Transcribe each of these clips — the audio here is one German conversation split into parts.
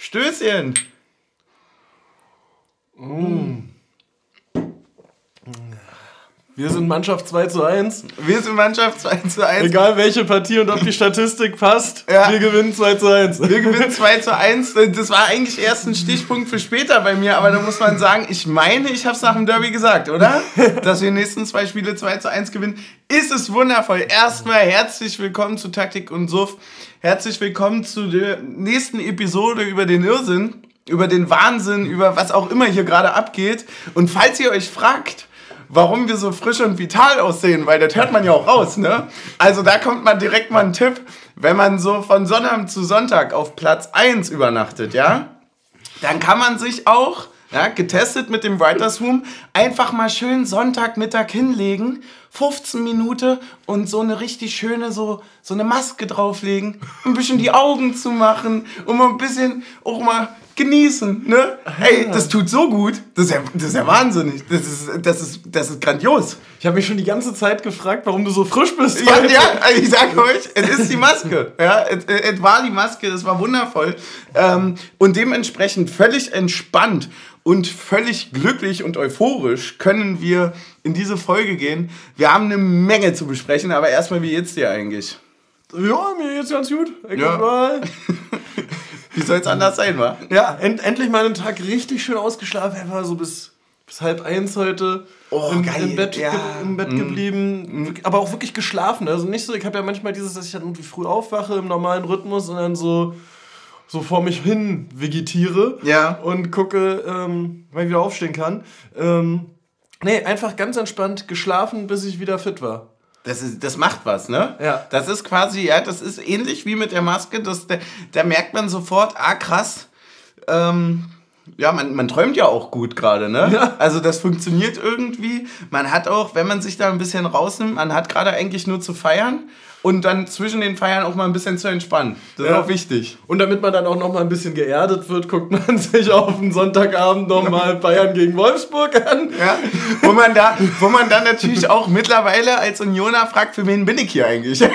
Stößchen. Mm. Wir sind Mannschaft 2 zu 1. Wir sind Mannschaft 2 zu 1. Egal welche Partie und ob die Statistik passt, ja. wir gewinnen 2 zu 1. Wir gewinnen 2 zu 1. Das war eigentlich erst ein Stichpunkt für später bei mir, aber da muss man sagen, ich meine, ich habe es nach dem Derby gesagt, oder? Dass wir die nächsten zwei Spiele 2 zu 1 gewinnen. Ist es wundervoll. Erstmal herzlich willkommen zu Taktik und Suff. Herzlich willkommen zu der nächsten Episode über den Irrsinn, über den Wahnsinn, über was auch immer hier gerade abgeht. Und falls ihr euch fragt, warum wir so frisch und vital aussehen, weil das hört man ja auch raus, ne? Also da kommt man direkt mal ein Tipp, wenn man so von Sonntag zu Sonntag auf Platz 1 übernachtet, ja? Dann kann man sich auch, ja, getestet mit dem Writers Room, einfach mal schön Sonntagmittag hinlegen 15 Minuten und so eine richtig schöne, so, so eine Maske drauflegen, ein bisschen die Augen zu machen mal ein bisschen auch mal genießen, ne? Hey, das tut so gut. Das ist ja, das ist ja wahnsinnig. Das ist, das ist, das ist grandios. Ich habe mich schon die ganze Zeit gefragt, warum du so frisch bist. Ja, ja ich sag euch, es ist die Maske. Ja, es, es war die Maske, es war wundervoll. Ähm, und dementsprechend völlig entspannt und völlig glücklich und euphorisch können wir in diese Folge gehen. Wir haben eine Menge zu besprechen, aber erstmal, wie geht's dir eigentlich? Ja, mir geht's ganz gut. Ich ja. Wie soll es anders sein, wa? Ja, end, endlich mal einen Tag richtig schön ausgeschlafen. Einfach so bis, bis halb eins heute. Oh, im, geil. Im Bett, ja. im Bett geblieben. Mm. Aber auch wirklich geschlafen. Also nicht so, ich habe ja manchmal dieses, dass ich dann irgendwie früh aufwache im normalen Rhythmus und dann so so vor mich hin vegetiere ja. und gucke, ähm, wann ich wieder aufstehen kann. Ähm, nee, einfach ganz entspannt geschlafen, bis ich wieder fit war. Das, ist, das macht was, ne? Ja. Das ist quasi, ja, das ist ähnlich wie mit der Maske. Das, da, da merkt man sofort, ah, krass. Ähm, ja, man, man träumt ja auch gut gerade, ne? Ja. Also das funktioniert irgendwie. Man hat auch, wenn man sich da ein bisschen rausnimmt, man hat gerade eigentlich nur zu feiern und dann zwischen den Feiern auch mal ein bisschen zu entspannen. Das ja. ist auch wichtig. Und damit man dann auch noch mal ein bisschen geerdet wird, guckt man sich auf den Sonntagabend noch mal Bayern gegen Wolfsburg an. Ja. Wo man da, wo man dann natürlich auch mittlerweile als Unioner fragt, für wen bin ich hier eigentlich? so,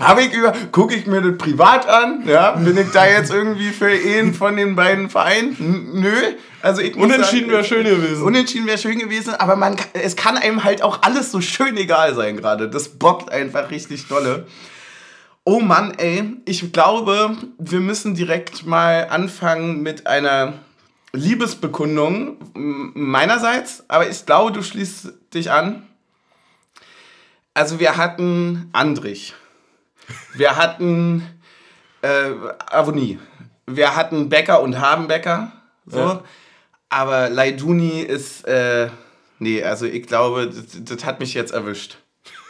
habe ich über, gucke ich mir das privat an? Ja, bin ich da jetzt irgendwie für einen von den beiden Vereinen? Nö. Also ich Unentschieden wäre schön gewesen. Unentschieden wäre schön gewesen, aber man, es kann einem halt auch alles so schön egal sein gerade. Das bockt einfach richtig dolle. Oh Mann, ey, ich glaube, wir müssen direkt mal anfangen mit einer Liebesbekundung meinerseits, aber ich glaube, du schließt dich an. Also wir hatten Andrich, wir hatten äh, Avonie, wir hatten Becker und Habenbecker, so. Ja. Aber Laiduni ist, äh, nee, also ich glaube, das, das hat mich jetzt erwischt.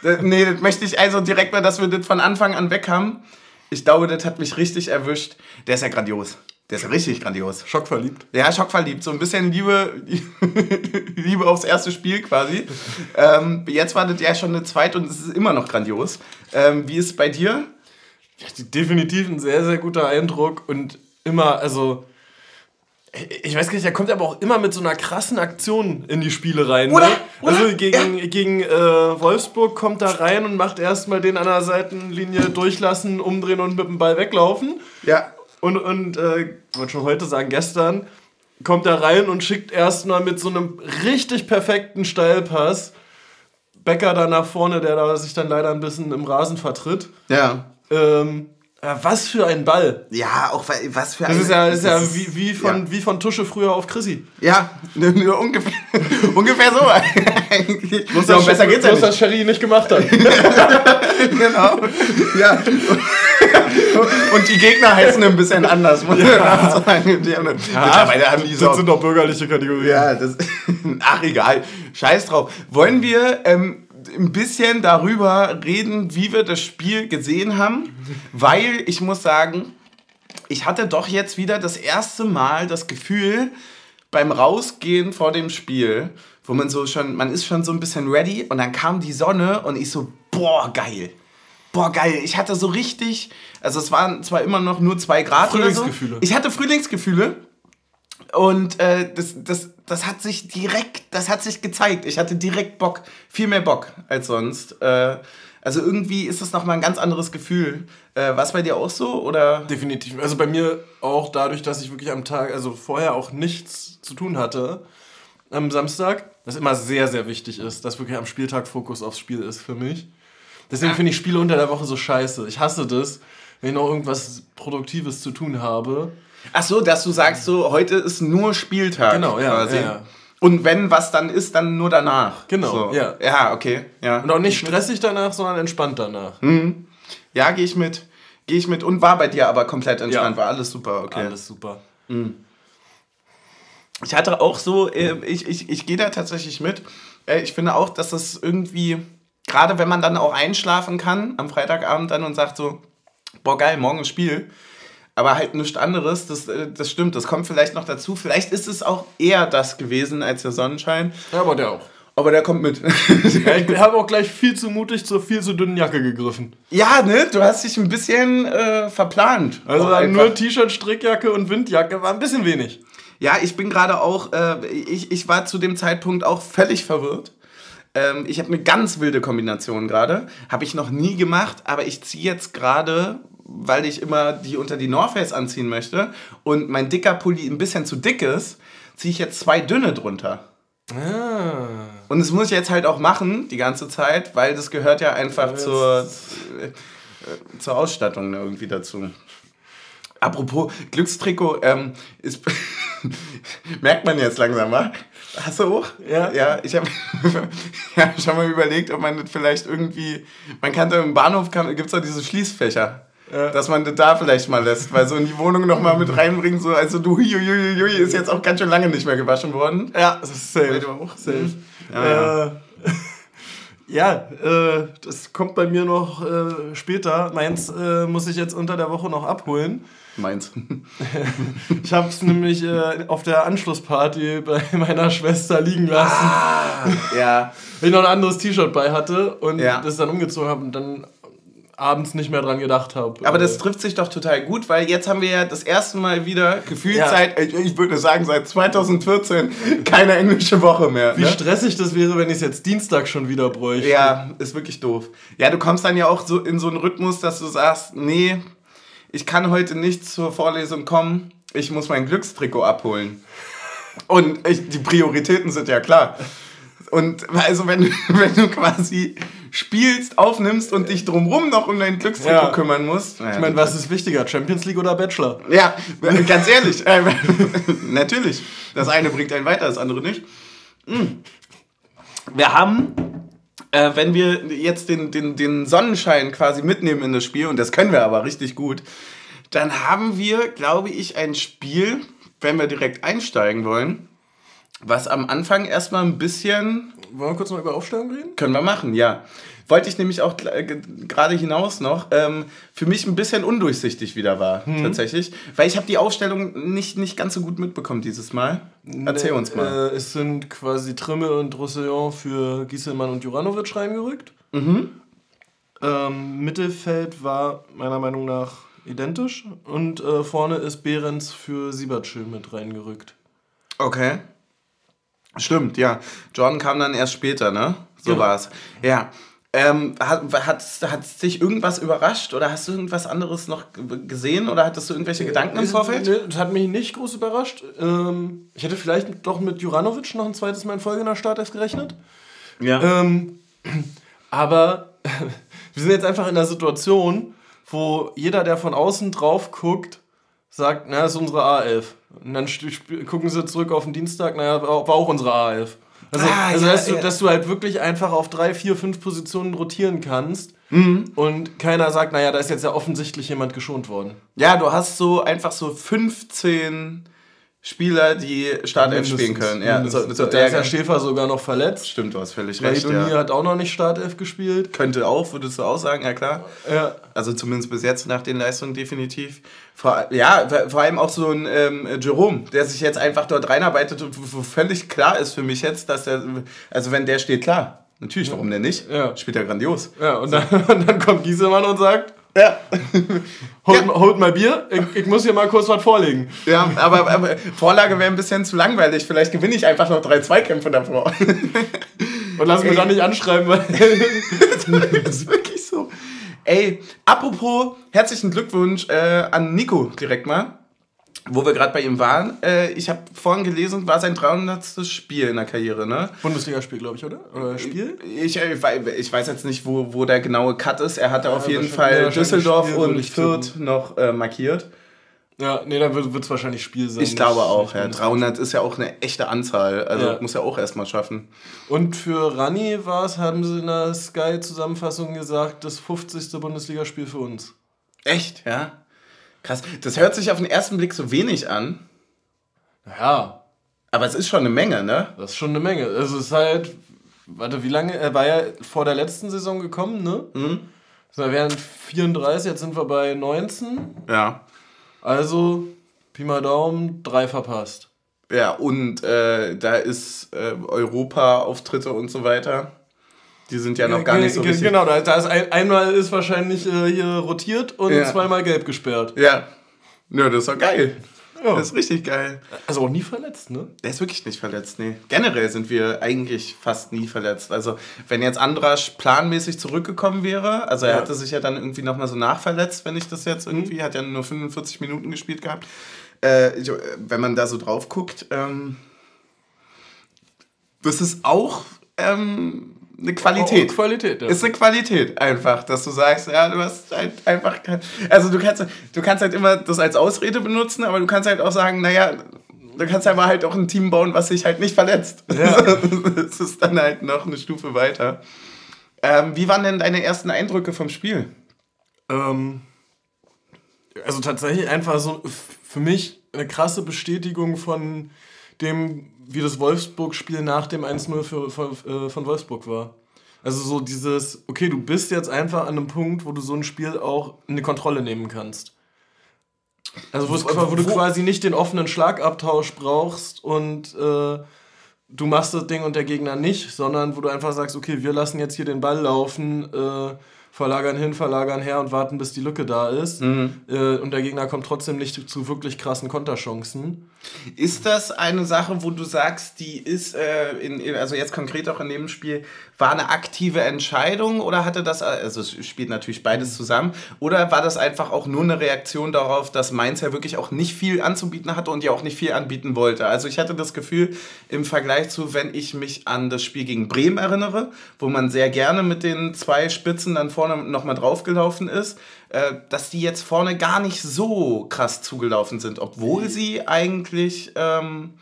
Das, nee, das möchte ich also direkt mal, dass wir das von Anfang an weg haben. Ich glaube, das hat mich richtig erwischt. Der ist ja grandios. Der ist ja richtig grandios. Schockverliebt. Ja, schockverliebt. So ein bisschen Liebe, Liebe aufs erste Spiel quasi. ähm, jetzt war das ja schon eine zweite und es ist immer noch grandios. Ähm, wie ist es bei dir? Ja, definitiv ein sehr, sehr guter Eindruck und immer, also ich weiß gar nicht, der kommt aber auch immer mit so einer krassen Aktion in die Spiele rein. Oder, ne? oder? Also gegen, ja. gegen äh, Wolfsburg kommt er rein und macht erstmal den an der Seitenlinie durchlassen, umdrehen und mit dem Ball weglaufen. Ja. Und, und äh, ich wollte schon heute sagen, gestern kommt er rein und schickt erstmal mit so einem richtig perfekten Steilpass Becker da nach vorne, der da sich dann leider ein bisschen im Rasen vertritt. Ja. Ähm, was für ein Ball. Ja, auch was für ein. Das ist ja, das ist ja wie, wie, von, ja. wie von Tusche früher auf Chrissy. Ja, nur ungefähr, ungefähr so eigentlich. Bloß, ja, besser geht's ja nicht. dass Sherry nicht gemacht hat. genau. Ja. Und die Gegner heißen ein bisschen anders, muss ja. sagen. Die haben, ja, mittlerweile haben die so. Das sind doch bürgerliche Kategorien. Ja, das, ach egal. Scheiß drauf. Wollen wir ähm, ein bisschen darüber reden, wie wir das Spiel gesehen haben, weil ich muss sagen, ich hatte doch jetzt wieder das erste Mal das Gefühl beim Rausgehen vor dem Spiel, wo man so schon, man ist schon so ein bisschen ready und dann kam die Sonne und ich so, boah, geil. Boah, geil. Ich hatte so richtig, also es waren zwar immer noch nur zwei Grad Frühlingsgefühle. Oder so. Ich hatte Frühlingsgefühle und äh, das, das, das hat sich direkt, das hat sich gezeigt. Ich hatte direkt Bock, viel mehr Bock als sonst. Äh, Also irgendwie ist das nochmal ein ganz anderes Gefühl. Äh, War es bei dir auch so? Oder? Definitiv. Also bei mir auch dadurch, dass ich wirklich am Tag, also vorher auch nichts zu tun hatte am Samstag, was immer sehr, sehr wichtig ist, dass wirklich am Spieltag Fokus aufs Spiel ist für mich. Deswegen finde ich Spiele unter der Woche so scheiße. Ich hasse das, wenn ich noch irgendwas Produktives zu tun habe. Ach so, dass du sagst, so heute ist nur Spieltag. Genau, ja, quasi. ja, ja. Und wenn was dann ist, dann nur danach. Genau, so. ja. Ja, okay. Ja, Und auch nicht stressig danach, sondern entspannt danach. ja gehe ich mit. Gehe ich mit. Und war bei dir aber komplett entspannt. Ja. War alles super, okay. Alles super. Ich hatte auch so, äh, ich, ich, ich gehe da tatsächlich mit. Äh, Ich finde auch, dass das irgendwie, gerade wenn man dann auch einschlafen kann am Freitagabend dann und sagt so, boah geil, morgen ein Spiel, aber halt nichts anderes, das, äh, das stimmt, das kommt vielleicht noch dazu. Vielleicht ist es auch eher das gewesen als der Sonnenschein, Ja, aber der auch. aber der kommt mit. Ja, ich habe auch gleich viel zu mutig zur viel zu dünnen Jacke gegriffen. ja, ne, du hast dich ein bisschen äh, verplant. Also nur T-Shirt, Strickjacke und Windjacke war ein bisschen wenig. Ja, ich bin gerade auch, äh, ich, ich war zu dem Zeitpunkt auch völlig verwirrt. Ähm, ich habe eine ganz wilde Kombination gerade. Habe ich noch nie gemacht, aber ich ziehe jetzt gerade, weil ich immer die unter die North Face anziehen möchte und mein dicker Pulli ein bisschen zu dick ist, ziehe ich jetzt zwei dünne drunter. Ah. Und das muss ich jetzt halt auch machen, die ganze Zeit, weil das gehört ja einfach zur, äh, zur Ausstattung irgendwie dazu. Apropos Glückstrikot, ähm, ist, merkt man jetzt langsam, wa? Hast du auch? Ja. Ja, ich habe ja, schon mal überlegt, ob man das vielleicht irgendwie, man kann da im Bahnhof, gibt es doch diese Schließfächer. Ja. Dass man das da vielleicht mal lässt, weil so in die Wohnung nochmal mit reinbringen, so, also du, hui, hui, hui, hui, ist jetzt auch ganz schön lange nicht mehr gewaschen worden. Ja, das ist safe. Auch? Safe. Ja, ja. Äh, ja, äh, das kommt bei mir noch äh, später. Meins äh, muss ich jetzt unter der Woche noch abholen. Meins. Ich habe es nämlich äh, auf der Anschlussparty bei meiner Schwester liegen lassen, ja. weil ich noch ein anderes T-Shirt bei hatte und Ja. das dann umgezogen habe und dann abends nicht mehr dran gedacht habe. Aber das trifft sich doch total gut, weil jetzt haben wir ja das erste Mal wieder gefühlt Ja. seit, ich, ich würde sagen, seit 2014 keine englische Woche mehr. Wie Ne? stressig das wäre, wenn ich es jetzt Dienstag schon wieder bräuchte. Ja, ist wirklich doof. Ja, du kommst dann ja auch so in so einen Rhythmus, dass du sagst, nee, ich kann heute nicht zur Vorlesung kommen, ich muss mein Glückstrikot abholen. Und ich, die Prioritäten sind ja klar. Und also wenn, wenn du quasi spielst, aufnimmst und dich drumrum noch um dein Glückstrikot Ja. kümmern musst. Ich meine, was ist wichtiger, Champions League oder Bachelor? Ja, ganz ehrlich. äh, natürlich. Das eine bringt einen weiter, das andere nicht. Mm. Wir haben, äh, wenn wir jetzt den, den, den Sonnenschein quasi mitnehmen in das Spiel, und das können wir aber richtig gut, dann haben wir, glaube ich, ein Spiel, wenn wir direkt einsteigen wollen, was am Anfang erstmal ein bisschen Wollen wir kurz mal über Aufstellung reden? können wir machen, ja. Wollte ich nämlich auch ge- gerade hinaus noch, ähm, für mich ein bisschen undurchsichtig wieder war, tatsächlich. Weil ich habe die Aufstellung nicht, nicht ganz so gut mitbekommen dieses Mal. Erzähl uns mal. Äh, es sind quasi Trimme und Roussillon für Gieselmann und Juranovic reingerückt. Mhm. Ähm, Mittelfeld war meiner Meinung nach identisch. Und äh, vorne ist Behrens für Siebertschö mit reingerückt. Okay. Stimmt, ja. Jordan kam dann erst später, ne? So Genau. war's. Ja. Ähm, hat, hat, hat dich irgendwas überrascht oder hast du irgendwas anderes noch gesehen oder hattest du irgendwelche Gedanken im Vorfeld? Nee, Das hat mich nicht groß überrascht. Ähm, ich hätte vielleicht doch mit Juranovic noch ein zweites Mal in Folge in der Startelf gerechnet. Ja. Ähm, aber wir sind jetzt einfach in der Situation, wo jeder, der von außen drauf guckt, sagt, na, das ist unsere A11. Und dann gucken sie zurück auf den Dienstag, naja, war auch unsere A11. Also, Ah, also ja, dass, du, ja. dass du halt wirklich einfach auf drei, vier, fünf Positionen rotieren kannst Mhm. und keiner sagt, naja, da ist jetzt ja offensichtlich jemand geschont worden. Ja, du hast so einfach so 15 Spieler, die Startelf spielen können. Ja, so, so, da ja, ist der Schäfer sogar noch verletzt. Stimmt, du hast völlig recht. Maidoni Ja. hat auch noch nicht Startelf gespielt. Könnte auch, würdest du auch sagen, ja klar. Ja. Also zumindest bis jetzt nach den Leistungen definitiv. Vor, ja, vor allem auch so ein ähm, Jerome, der sich jetzt einfach dort reinarbeitet und wo völlig klar ist für mich jetzt, dass er, also wenn der steht, klar. Natürlich, warum denn nicht? Ja. Spielt er grandios. Ja, und dann, und dann kommt Gieselmann und sagt, Ja. holt, Ja. holt mal Bier, ich, ich muss hier mal kurz was vorlegen. Ja, aber, aber Vorlage wäre ein bisschen zu langweilig. Vielleicht gewinne ich einfach noch drei Zweikämpfe davor. Und lass mich da nicht anschreiben, weil. das ist wirklich so. Ey, apropos, herzlichen Glückwunsch äh, an Nico direkt mal. Wo wir gerade bei ihm waren. Äh, ich habe vorhin gelesen, war sein 300. Spiel in der Karriere, ne? Bundesligaspiel, glaube ich, oder? Oder Spiel? Ich, äh, ich weiß jetzt nicht, wo, wo der genaue Cut ist. Er hatte Ja, auf jeden Fall Düsseldorf Spiel, und Fürth noch äh, markiert. Ja, nee, dann wird es wahrscheinlich Spiel sein. Ich glaube auch, ja. Bundes- 300 ist ja auch eine echte Anzahl. Also Ja. muss ja auch erstmal schaffen. Und für Rani war es, haben sie in der Sky-Zusammenfassung gesagt, das 50. Bundesligaspiel für uns. Echt, ja? Krass. Das hört sich auf den ersten Blick so wenig an. Ja, Aber es ist schon eine Menge, ne? das ist schon eine Menge. Also es ist halt, warte, wie lange, er war ja vor der letzten Saison gekommen, ne? Mhm. Wir wären 34, jetzt sind wir bei 19. Ja. Also, Pi mal Daumen, drei verpasst. Ja, und äh, da ist äh, Europa-Auftritte und so weiter. Die sind ja noch gar nicht so richtig. Genau, da, da ist ein, einmal ist wahrscheinlich äh, hier rotiert und Ja. zweimal gelb gesperrt. Ja. Ja, das ist doch geil. Ja. Das ist richtig geil. Also auch nie verletzt, ne? Der ist wirklich nicht verletzt, nee. Generell sind wir eigentlich fast nie verletzt. Also, wenn jetzt Andrasch planmäßig zurückgekommen wäre, also er Ja. hatte sich ja dann irgendwie nochmal so nachverletzt, wenn ich das jetzt irgendwie, hat ja nur 45 Minuten gespielt gehabt. Äh, ich- wenn man da so drauf guckt, ähm, das ist auch ähm, eine Qualität. Oh, Qualität, ja. Ist eine Qualität einfach, dass du sagst, ja, du hast halt einfach kein, also du kannst, du kannst halt immer das als Ausrede benutzen, aber du kannst halt auch sagen, naja, du kannst aber halt auch ein Team bauen, was sich halt nicht verletzt. Ja. das ist dann halt noch eine Stufe weiter. Ähm, wie waren denn deine ersten Eindrücke vom Spiel? Ähm, also tatsächlich einfach so für mich eine krasse Bestätigung von dem, wie das Wolfsburg-Spiel nach dem 1-0 für, von, äh, von Wolfsburg war. Also so dieses, okay, du bist jetzt einfach an einem Punkt, wo du so ein Spiel auch in die Kontrolle nehmen kannst. Also wo, Wo- wo du quasi nicht den offenen Schlagabtausch brauchst und äh, du machst das Ding und der Gegner nicht, sondern wo du einfach sagst, okay, wir lassen jetzt hier den Ball laufen, äh, verlagern hin, verlagern her und warten, bis die Lücke da ist. Äh, und der Gegner kommt trotzdem nicht zu wirklich krassen Konterchancen. Ist das eine Sache, wo du sagst, die ist, äh, in, in- also jetzt konkret auch in dem Spiel, war eine aktive Entscheidung oder hatte das, also es spielt natürlich beides zusammen, oder war das einfach auch nur eine Reaktion darauf, dass Mainz ja wirklich auch nicht viel anzubieten hatte und ja auch nicht viel anbieten wollte? Also ich hatte das Gefühl, im Vergleich zu, wenn ich mich an das Spiel gegen Bremen erinnere, wo man sehr gerne mit den zwei Spitzen dann vorne nochmal draufgelaufen ist, äh, dass die jetzt vorne gar nicht so krass zugelaufen sind, obwohl sie eigentlich ähm,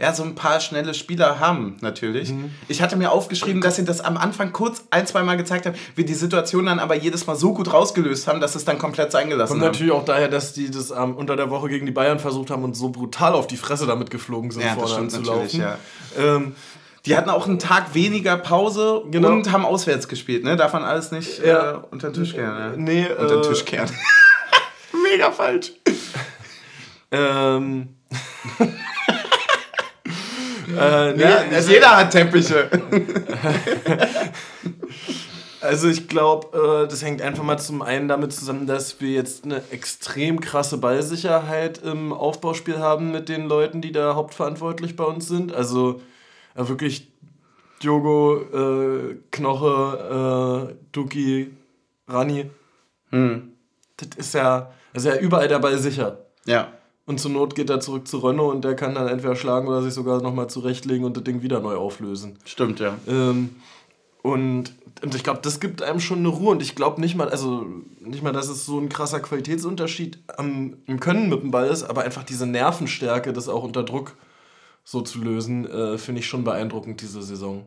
ja, so ein paar schnelle Spieler haben, natürlich. Ich hatte mir aufgeschrieben, dass sie das am Anfang kurz ein, zwei Mal gezeigt haben, wir die Situation dann aber jedes Mal so gut rausgelöst haben, dass es dann komplett sein gelassen Kommt haben. natürlich auch daher, dass die das ähm, unter der Woche gegen die Bayern versucht haben und so brutal auf die Fresse damit geflogen sind, Ja, das vorne stimmt anzulaufen. natürlich, Ähm, Die hatten auch einen Tag weniger Pause Genau. und haben auswärts gespielt, ne? Darf man alles nicht Ja. äh, unter den Tisch kehren. Ne? nee, Unter den äh, Tisch kehren. Mega falsch. Ähm. äh, nee, Ja, also, jeder hat Teppiche. also ich glaube, äh, das hängt einfach mal zum einen damit zusammen, dass wir jetzt eine extrem krasse Ballsicherheit im Aufbauspiel haben mit den Leuten, die da hauptverantwortlich bei uns sind. Also äh, wirklich Diogo, äh, Knoche, äh, Duki, Rani. Das ist ja, also ja überall der Ball sicher. Ja. Und zur Not geht er zurück zu Renault und der kann dann entweder schlagen oder sich sogar nochmal zurechtlegen und das Ding wieder neu auflösen. Stimmt, ja. Ähm, und, und ich glaube, das gibt einem schon eine Ruhe. Und ich glaube nicht mal, also nicht mal, dass es so ein krasser Qualitätsunterschied am, im Können mit dem Ball ist, aber einfach diese Nervenstärke, das auch unter Druck so zu lösen, äh, finde ich schon beeindruckend diese Saison.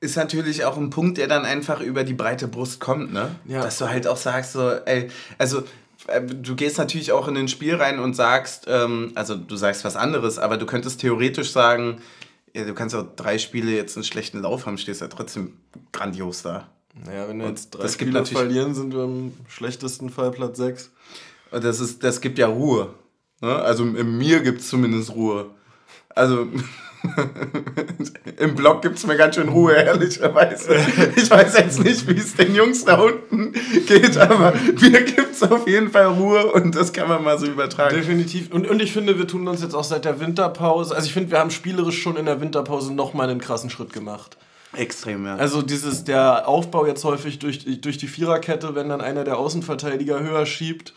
ist natürlich auch ein Punkt, der dann einfach über die breite Brust kommt, ne? Ja. Dass du halt auch sagst, so, ey, also du gehst natürlich auch in ein Spiel rein und sagst, ähm, also du sagst was anderes, aber du könntest theoretisch sagen, ja, du kannst auch drei Spiele jetzt einen schlechten Lauf haben, stehst ja trotzdem grandios da. Naja, wenn wir Und jetzt drei Spiele verlieren, sind wir im schlechtesten Fall Platz 6. Und das, ist, das gibt ja Ruhe. Ne? Also in mir gibt es zumindest Ruhe. Also im Blog gibt es mir ganz schön Ruhe, ehrlicherweise. Ich weiß jetzt nicht, wie es den Jungs da unten geht, aber mir gibt es auf jeden Fall Ruhe und das kann man mal so übertragen. Definitiv. Und, und ich finde, wir tun uns jetzt auch seit der Winterpause, also ich finde, wir haben spielerisch schon in der Winterpause nochmal einen krassen Schritt gemacht. Extrem, ja. Also dieses, der Aufbau jetzt häufig durch, durch die Viererkette, wenn dann einer der Außenverteidiger höher schiebt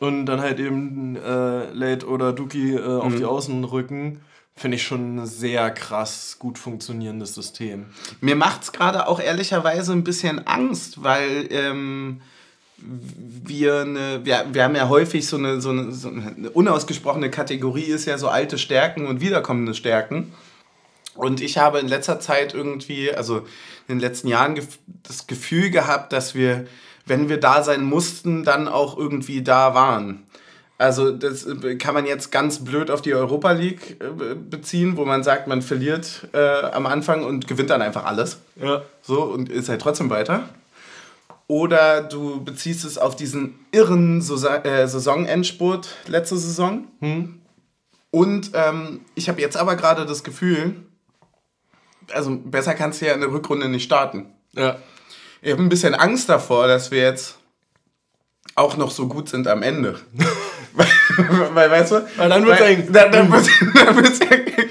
und dann halt eben äh, Late oder Duki äh, auf Mhm. die Außen rücken, finde ich schon ein sehr krass gut funktionierendes System. Mir macht's gerade auch ehrlicherweise ein bisschen Angst, weil ähm, wir, eine, wir, wir haben ja häufig so eine, so, eine, so eine unausgesprochene Kategorie, ist ja so alte Stärken und wiederkommende Stärken. Und ich habe in letzter Zeit irgendwie, also in den letzten Jahren das Gefühl gehabt, dass wir, wenn wir da sein mussten, dann auch irgendwie da waren. Also das äh, kann man jetzt ganz blöd auf die Europa League äh, beziehen, wo man sagt, man verliert äh, am Anfang und gewinnt dann einfach alles. Ja. So und ist halt trotzdem weiter. Oder du beziehst es auf diesen irren Saison- äh, Saisonendspurt letzte Saison. Und ähm, ich habe jetzt aber gerade das Gefühl, also besser kannst du ja in der Rückrunde nicht starten. Ja. Ich habe ein bisschen Angst davor, dass wir jetzt auch noch so gut sind am Ende. weil, weißt du? Weil dann wird's weil- eng. Da, dann wird dann wird's ja,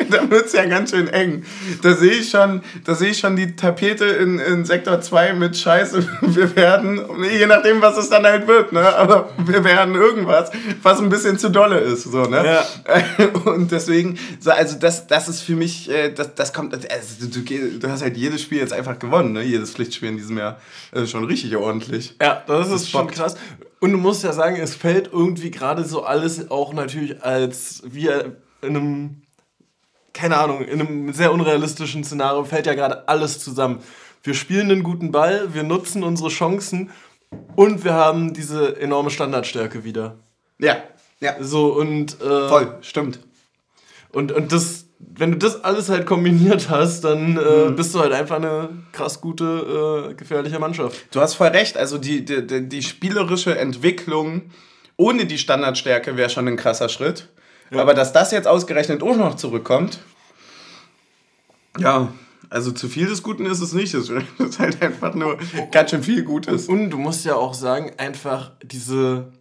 dann wird's ja ganz schön eng. Da sehe ich schon, da sehe ich schon die Tapete in, in Sektor 2 mit Scheiße. Wir werden, je nachdem, was es dann halt wird, ne? Aber wir werden irgendwas, was ein bisschen zu dolle ist. So, ne? Ja. Und deswegen, so, also das, das ist für mich, äh, das, das kommt, also du, du, hast halt jedes Spiel jetzt einfach gewonnen, ne? Jedes Pflichtspiel in diesem Jahr. Also schon richtig ordentlich. Ja, das ist schon bockt. krass. Und du musst ja sagen, es fällt irgendwie gerade so alles auch natürlich als wir in einem, keine Ahnung, in einem sehr unrealistischen Szenario fällt ja gerade alles zusammen. Wir spielen einen guten Ball, wir nutzen unsere Chancen und wir haben diese enorme Standardstärke wieder. Ja, ja. So und äh, Voll, stimmt. und und das wenn du das alles halt kombiniert hast, dann äh, bist du halt einfach eine krass gute, äh, gefährliche Mannschaft. Du hast voll recht. Also die, die, die, spielerische Entwicklung ohne die Standardstärke wäre schon ein krasser Schritt. Aber dass das jetzt ausgerechnet auch noch zurückkommt, ja, also zu viel des Guten ist es nicht. Es ist halt einfach nur ganz schön viel Gutes. Und du musst ja auch sagen, einfach diese.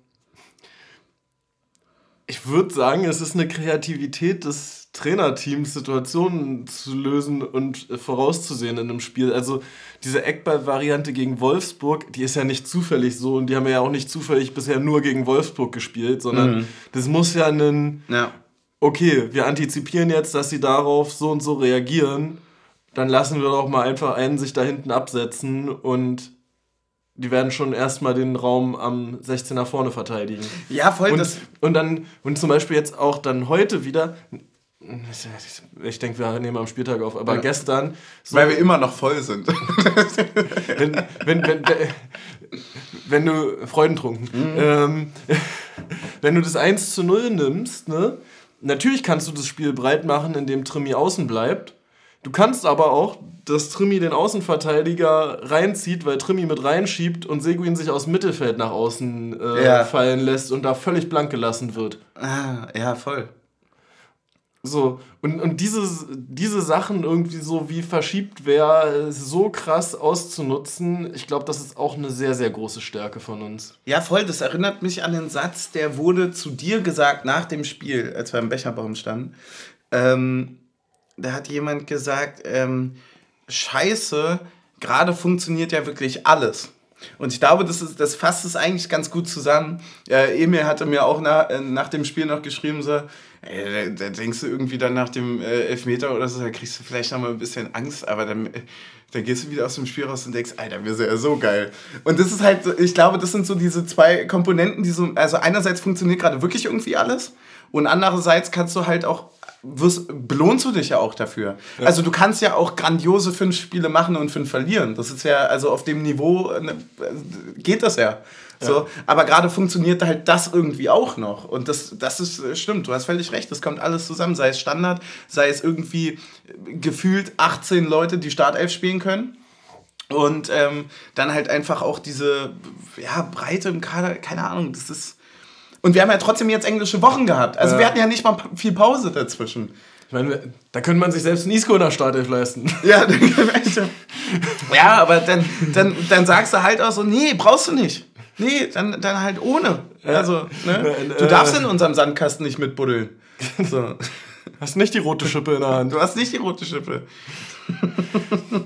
Ich würde sagen, es ist eine Kreativität des Trainerteams, Situationen zu lösen und äh, vorauszusehen in einem Spiel. Also diese Eckball-Variante gegen Wolfsburg, die ist ja nicht zufällig so und die haben ja auch nicht zufällig bisher nur gegen Wolfsburg gespielt, sondern das muss ja ein, Ja. okay, wir antizipieren jetzt, dass sie darauf so und so reagieren, dann lassen wir doch mal einfach einen sich da hinten absetzen und die werden schon erstmal den Raum am 16er vorne verteidigen. Ja, voll. Und, das, und dann, und zum Beispiel jetzt auch dann heute wieder, ich denke, wir nehmen am Spieltag auf, aber Ja. gestern, so, weil wir immer noch voll sind. wenn, wenn, wenn, wenn, du freudentrunken, ähm, wenn du das 1 zu 0 nimmst, ne, natürlich kannst du das Spiel breit machen, indem Trimi außen bleibt. Du kannst aber auch, dass Trimi den Außenverteidiger reinzieht, weil Trimi mit reinschiebt und Seguin sich aus dem Mittelfeld nach außen äh, Ja. fallen lässt und da völlig blank gelassen wird. ah, ja, voll. So, und, und diese, diese Sachen irgendwie so wie verschiebt wer so krass auszunutzen, ich glaube, das ist auch eine sehr, sehr große Stärke von uns. Ja, voll. Das erinnert mich an den Satz, der wurde zu dir gesagt nach dem Spiel, als wir am Becherbaum standen. Ähm, da hat jemand gesagt, ähm, Scheiße, gerade funktioniert ja wirklich alles. Und ich glaube, das, ist, das fasst es eigentlich ganz gut zusammen. Äh, Emil hatte mir auch nach, äh, nach dem Spiel noch geschrieben, so, ey, da, da denkst du irgendwie dann nach dem äh, Elfmeter oder so, da kriegst du vielleicht noch mal ein bisschen Angst, aber dann, äh, dann gehst du wieder aus dem Spiel raus und denkst, Alter, wir sind ja so geil. Und das ist halt, ich glaube, das sind so diese zwei Komponenten, die so, also einerseits funktioniert gerade wirklich irgendwie alles und andererseits kannst du halt auch, wirst, belohnst du dich ja auch dafür. Also du kannst ja auch grandiose fünf Spiele machen und fünf verlieren. Das ist ja, also auf dem Niveau äh, geht das ja. So, aber gerade funktioniert halt das irgendwie auch noch. Und das, das ist, äh, stimmt, du hast völlig recht, das kommt alles zusammen. Sei es Standard, sei es irgendwie äh, gefühlt 18 Leute, die Startelf spielen können. Und ähm, dann halt einfach auch diese ja, Breite im Kader, keine Ahnung, das ist. Und wir haben ja trotzdem jetzt englische Wochen gehabt. Also Ja. wir hatten ja nicht mal viel Pause dazwischen. Ich meine, da könnte man sich selbst einen Isco in der Startelf leisten. Ja, ja aber dann, dann, dann sagst du halt auch so, nee, brauchst du nicht. Nee, dann, dann halt ohne. Also, ne? Du darfst in unserem Sandkasten nicht mitbuddeln. So. Hast nicht die rote Schippe in der Hand. Du hast nicht die rote Schippe.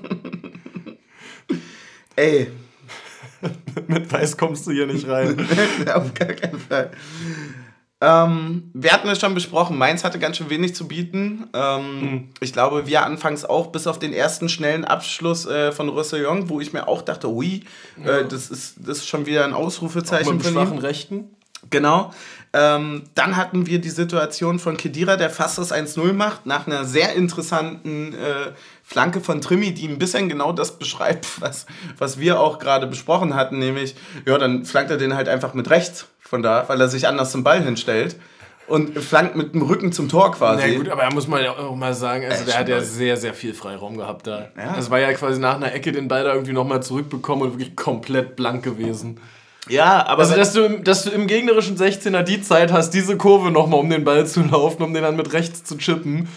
Ey. Mit Weiß kommst du hier nicht rein. Auf gar keinen Fall. Ähm, wir hatten es schon besprochen, Mainz hatte ganz schön wenig zu bieten. Ähm, mhm. Ich glaube, wir anfangs auch, bis auf den ersten schnellen Abschluss äh, von Roussillon, wo ich mir auch dachte, ui, äh, ja. äh, das, ist, das ist schon wieder ein Ausrufezeichen. Auch mit schwachen Rechten. Genau. Ähm, dann hatten wir die Situation von Kedira, der fast das 1-0 macht, nach einer sehr interessanten äh, Flanke von Trimi, die ein bisschen genau das beschreibt, was, was wir auch gerade besprochen hatten, nämlich, ja, dann flankt er den halt einfach mit rechts von da, weil er sich anders zum Ball hinstellt und flankt mit dem Rücken zum Tor quasi. Na gut, aber da muss man ja auch mal sagen, also äh, der hat ja sehr, sehr viel Freiraum gehabt da. Ja. Das war ja quasi nach einer Ecke den Ball da irgendwie nochmal zurückbekommen und wirklich komplett blank gewesen. Ja, aber. Also, dass du, dass du im gegnerischen 16er die Zeit hast, diese Kurve nochmal um den Ball zu laufen, um den dann mit rechts zu chippen.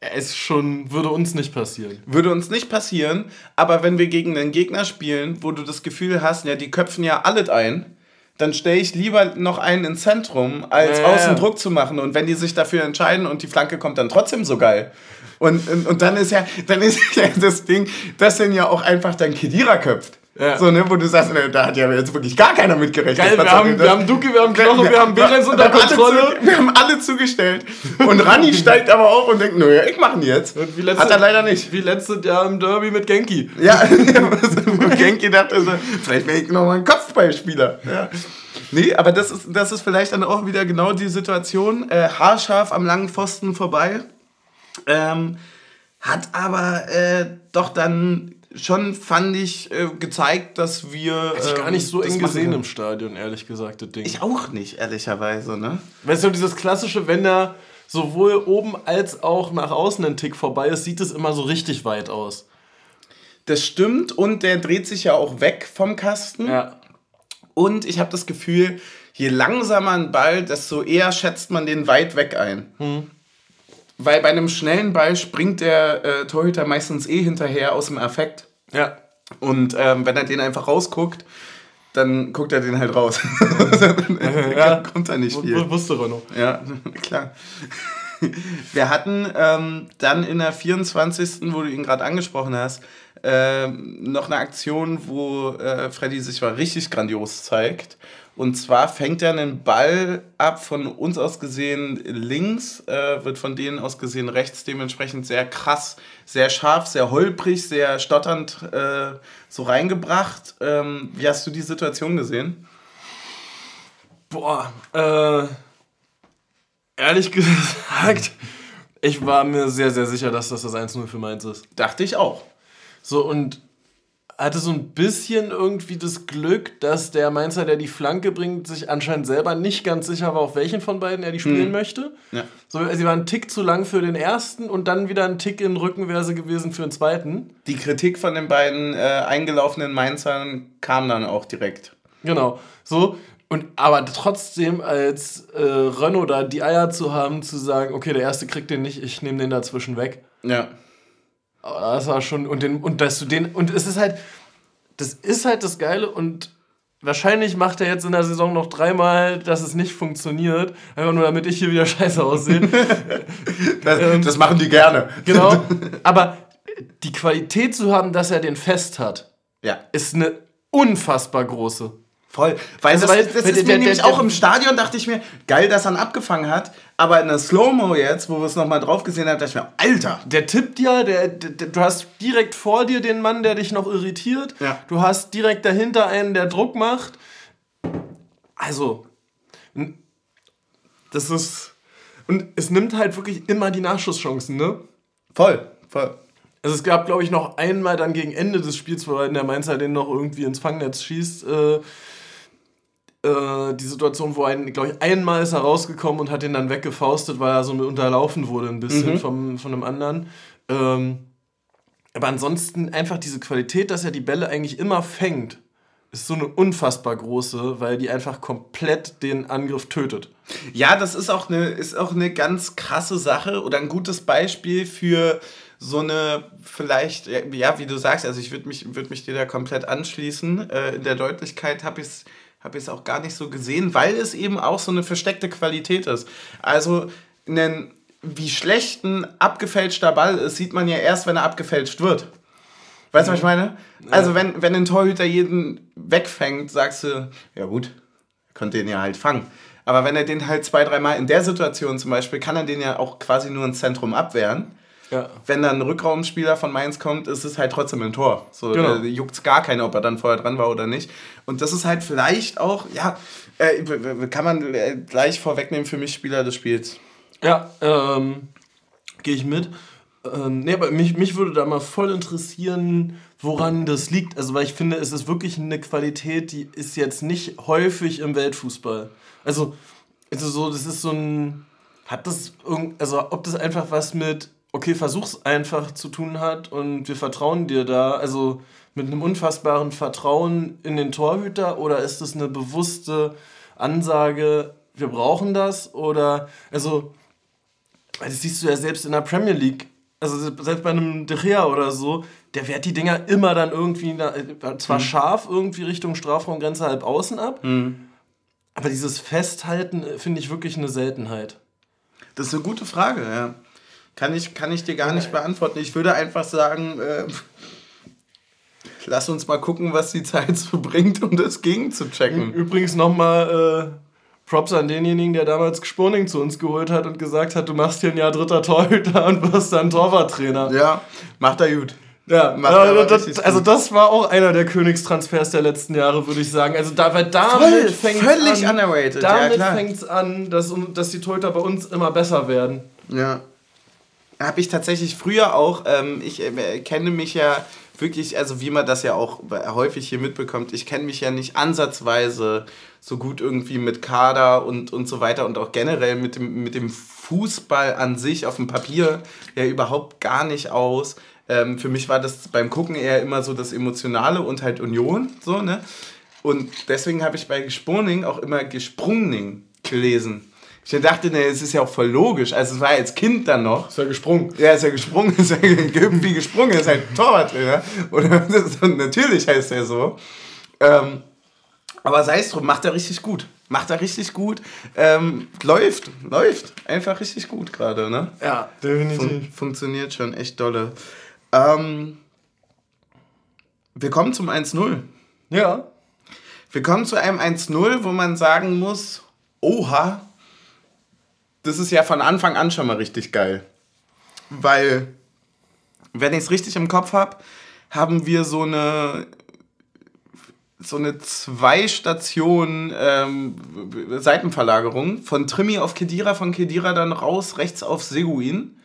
Es schon, würde uns nicht passieren. Würde uns nicht passieren, aber wenn wir gegen einen Gegner spielen, wo du das Gefühl hast, ja, die köpfen ja alles ein, dann stelle ich lieber noch einen ins Zentrum, als ja, außen Druck zu machen. Und wenn die sich dafür entscheiden und die Flanke kommt dann trotzdem so geil. Und, und, und dann ist ja, dann ist ja das Ding, dass den ja auch einfach dann Kedira köpft. Ja. So, ne, wo du sagst, ne, da hat ja jetzt wirklich gar keiner mitgerechnet. Geil, wir haben, wir haben Duki, wir haben Knoche, wir, wir haben Behrens unter Kontrolle. wir haben alle zugestellt. Und Rani steigt aber auf und denkt, naja, ich mach ihn jetzt. Letzte, hat er leider nicht. Wie letztes Jahr im Derby mit Genki. Ja, wo Genki dachte so, vielleicht wäre ich nochmal ein Kopfballspieler. Ja. Nee, aber das ist, das ist vielleicht dann auch wieder genau die Situation. Äh, haarscharf am langen Pfosten vorbei. Ähm, hat aber äh, doch dann schon, fand ich, äh, gezeigt, dass wir. Hätte ich gar nicht so ähm, eng gesehen im Stadion, ehrlich gesagt, das Ding. Ich auch nicht, ehrlicherweise, ne? Weißt du, dieses klassische, wenn er sowohl oben als auch nach außen ein Tick vorbei ist, sieht es immer so richtig weit aus. Das stimmt und der dreht sich ja auch weg vom Kasten. Ja. Und ich habe das Gefühl, je langsamer ein Ball, desto eher schätzt man den weit weg ein. Hm. Weil bei einem schnellen Ball springt der äh, Torhüter meistens eh hinterher aus dem Affekt. Ja. Und ähm, wenn er den einfach rausguckt, dann guckt er den halt raus. ja, kommt da nicht viel. W wusste Renault. Ja, klar. Wir hatten ähm, dann in der 24., wo du ihn gerade angesprochen hast, äh, noch eine Aktion, wo äh, Freddy sich mal richtig grandios zeigt. Und zwar fängt er einen Ball ab, von uns aus gesehen links, äh, wird von denen aus gesehen rechts, dementsprechend sehr krass, sehr scharf, sehr holprig, sehr stotternd äh, so reingebracht. Ähm, wie hast du die Situation gesehen? Boah, äh, ehrlich gesagt, ich war mir sehr, sehr sicher, dass das das 1-0 für Mainz ist. Dachte ich auch. So, und hatte so ein bisschen irgendwie das Glück, dass der Mainzer, der die Flanke bringt, sich anscheinend selber nicht ganz sicher war, auf welchen von beiden er die spielen mhm. möchte. Ja. So, sie war ein Tick zu lang für den ersten und dann wieder ein Tick in Rückenverse gewesen für den zweiten. Die Kritik von den beiden äh, eingelaufenen Mainzern kam dann auch direkt. Genau. So, und aber trotzdem als äh, Renault da die Eier zu haben, zu sagen, okay, der erste kriegt den nicht, ich nehme den dazwischen weg. Ja. Aber das war schon, und, den, und dass du den, und es ist halt, das ist halt das Geile und wahrscheinlich macht er jetzt in der Saison noch dreimal, dass es nicht funktioniert, einfach nur damit ich hier wieder scheiße aussehe. das, ähm, das machen die gerne. Genau, aber die Qualität zu haben, dass er den fest hat, ja. ist eine unfassbar große. Voll. Weil also, das, weil, das ist der, mir der, nämlich der, auch im Stadion, dachte ich mir, geil, dass er ihn abgefangen hat. Aber in der Slow-Mo jetzt, wo wir es nochmal drauf gesehen haben, dachte ich mir, Alter. Der tippt ja, der, der, du hast direkt vor dir den Mann, der dich noch irritiert. Ja. Du hast direkt dahinter einen, der Druck macht. Also, das ist. Und es nimmt halt wirklich immer die Nachschusschancen, ne? Voll, voll. Also es gab, glaube ich, noch einmal dann gegen Ende des Spiels, wo der Mainzer den noch irgendwie ins Fangnetz schießt. Äh, äh, die Situation, wo ein, glaube ich, einmal ist er rausgekommen und hat den dann weggefaustet, weil er so unterlaufen wurde ein bisschen mhm. vom, von einem anderen. Ähm, aber ansonsten einfach diese Qualität, dass er die Bälle eigentlich immer fängt, ist so eine unfassbar große, weil die einfach komplett den Angriff tötet. Ja, das ist auch eine, ist auch eine ganz krasse Sache oder ein gutes Beispiel für so eine vielleicht, ja, wie du sagst, also ich würde mich, würd mich dir da komplett anschließen. Äh, in der Deutlichkeit habe ich es habe ich es auch gar nicht so gesehen, weil es eben auch so eine versteckte Qualität ist. Also einen, wie schlecht ein abgefälschter Ball ist, sieht man ja erst, wenn er abgefälscht wird. Weißt du, was ich meine? Also, wenn, wenn ein Torhüter jeden wegfängt, sagst du, ja gut, konnte den ja halt fangen. Aber wenn er den halt zwei, dreimal in der Situation zum Beispiel, kann er den ja auch quasi nur ins Zentrum abwehren. Ja. Wenn dann ein Rückraumspieler von Mainz kommt, ist es halt trotzdem ein Tor. So Genau. äh, juckt gar keiner, ob er dann vorher dran war oder nicht. Und das ist halt vielleicht auch, ja, äh, kann man äh, gleich vorwegnehmen für mich Spieler des Spiels. Ja, ähm, gehe ich mit. Ähm, nee, aber mich, mich würde da mal voll interessieren, woran das liegt. Also, weil ich finde, es ist wirklich eine Qualität, die ist jetzt nicht häufig im Weltfußball. Also, also so, das ist so ein. Hat das irgend, also ob das einfach was mit, okay, versuch's einfach zu tun hat und wir vertrauen dir da, also mit einem unfassbaren Vertrauen in den Torhüter oder ist das eine bewusste Ansage, wir brauchen das oder, also Das siehst du ja selbst in der Premier League. Also selbst bei einem De Gea oder so, der wehrt die Dinger immer dann irgendwie, äh, zwar scharf irgendwie Richtung Strafraumgrenze halb außen ab, aber dieses Festhalten äh, finde ich wirklich eine Seltenheit. Das ist eine gute Frage, ja. Kann ich, kann ich dir gar nicht beantworten. Ich würde einfach sagen, äh, lass uns mal gucken, was die Zeit so bringt, um das gegen zu checken. Übrigens nochmal äh, Props an denjenigen, der damals Gsporning zu uns geholt hat und gesagt hat, du machst hier ein Jahr dritter Torhüter und wirst dann Torwarttrainer. Ja, macht er gut. Ja, aber das, also das war auch einer der Königstransfers der letzten Jahre, würde ich sagen. Also da, weil damit Voll, völlig an, underrated, ja, Damit klar. fängt es an, dass, dass die Torhüter bei uns immer besser werden. Ja. Habe ich tatsächlich früher auch, ähm, ich äh, kenne mich ja wirklich, also wie man das ja auch häufig hier mitbekommt, ich kenne mich ja nicht ansatzweise so gut irgendwie mit Kader und, und so weiter und auch generell mit dem, mit dem Fußball an sich auf dem Papier ja überhaupt gar nicht aus. Ähm, für mich war das beim Gucken eher immer so das Emotionale und halt Union, so, ne? Und deswegen habe ich bei Gesprungning auch immer Gesprungning gelesen. Ich dachte, ne, es ist ja auch voll logisch. Also es war als Kind dann noch. Ist ja gesprungen. Ja, ist ja gesprungen, ist ja gehüpft wie gesprungen, ist halt ein Torwarttrainer. Ist, natürlich heißt er so. Ähm, aber sei es drum, macht er richtig gut. Macht er richtig gut. Ähm, läuft, läuft. Einfach richtig gut gerade, ne? Ja, definitiv. Fun funktioniert schon echt dolle. Ähm, wir kommen zum 1-0. Ja. Wir kommen zu einem 1-0, wo man sagen muss, oha, das ist ja von Anfang an schon mal richtig geil. Weil, wenn ich es richtig im Kopf habe, haben wir so eine so eine zwei Station ähm, Seitenverlagerung von Trimi auf Kedira, von Kedira dann raus, rechts auf Seguin,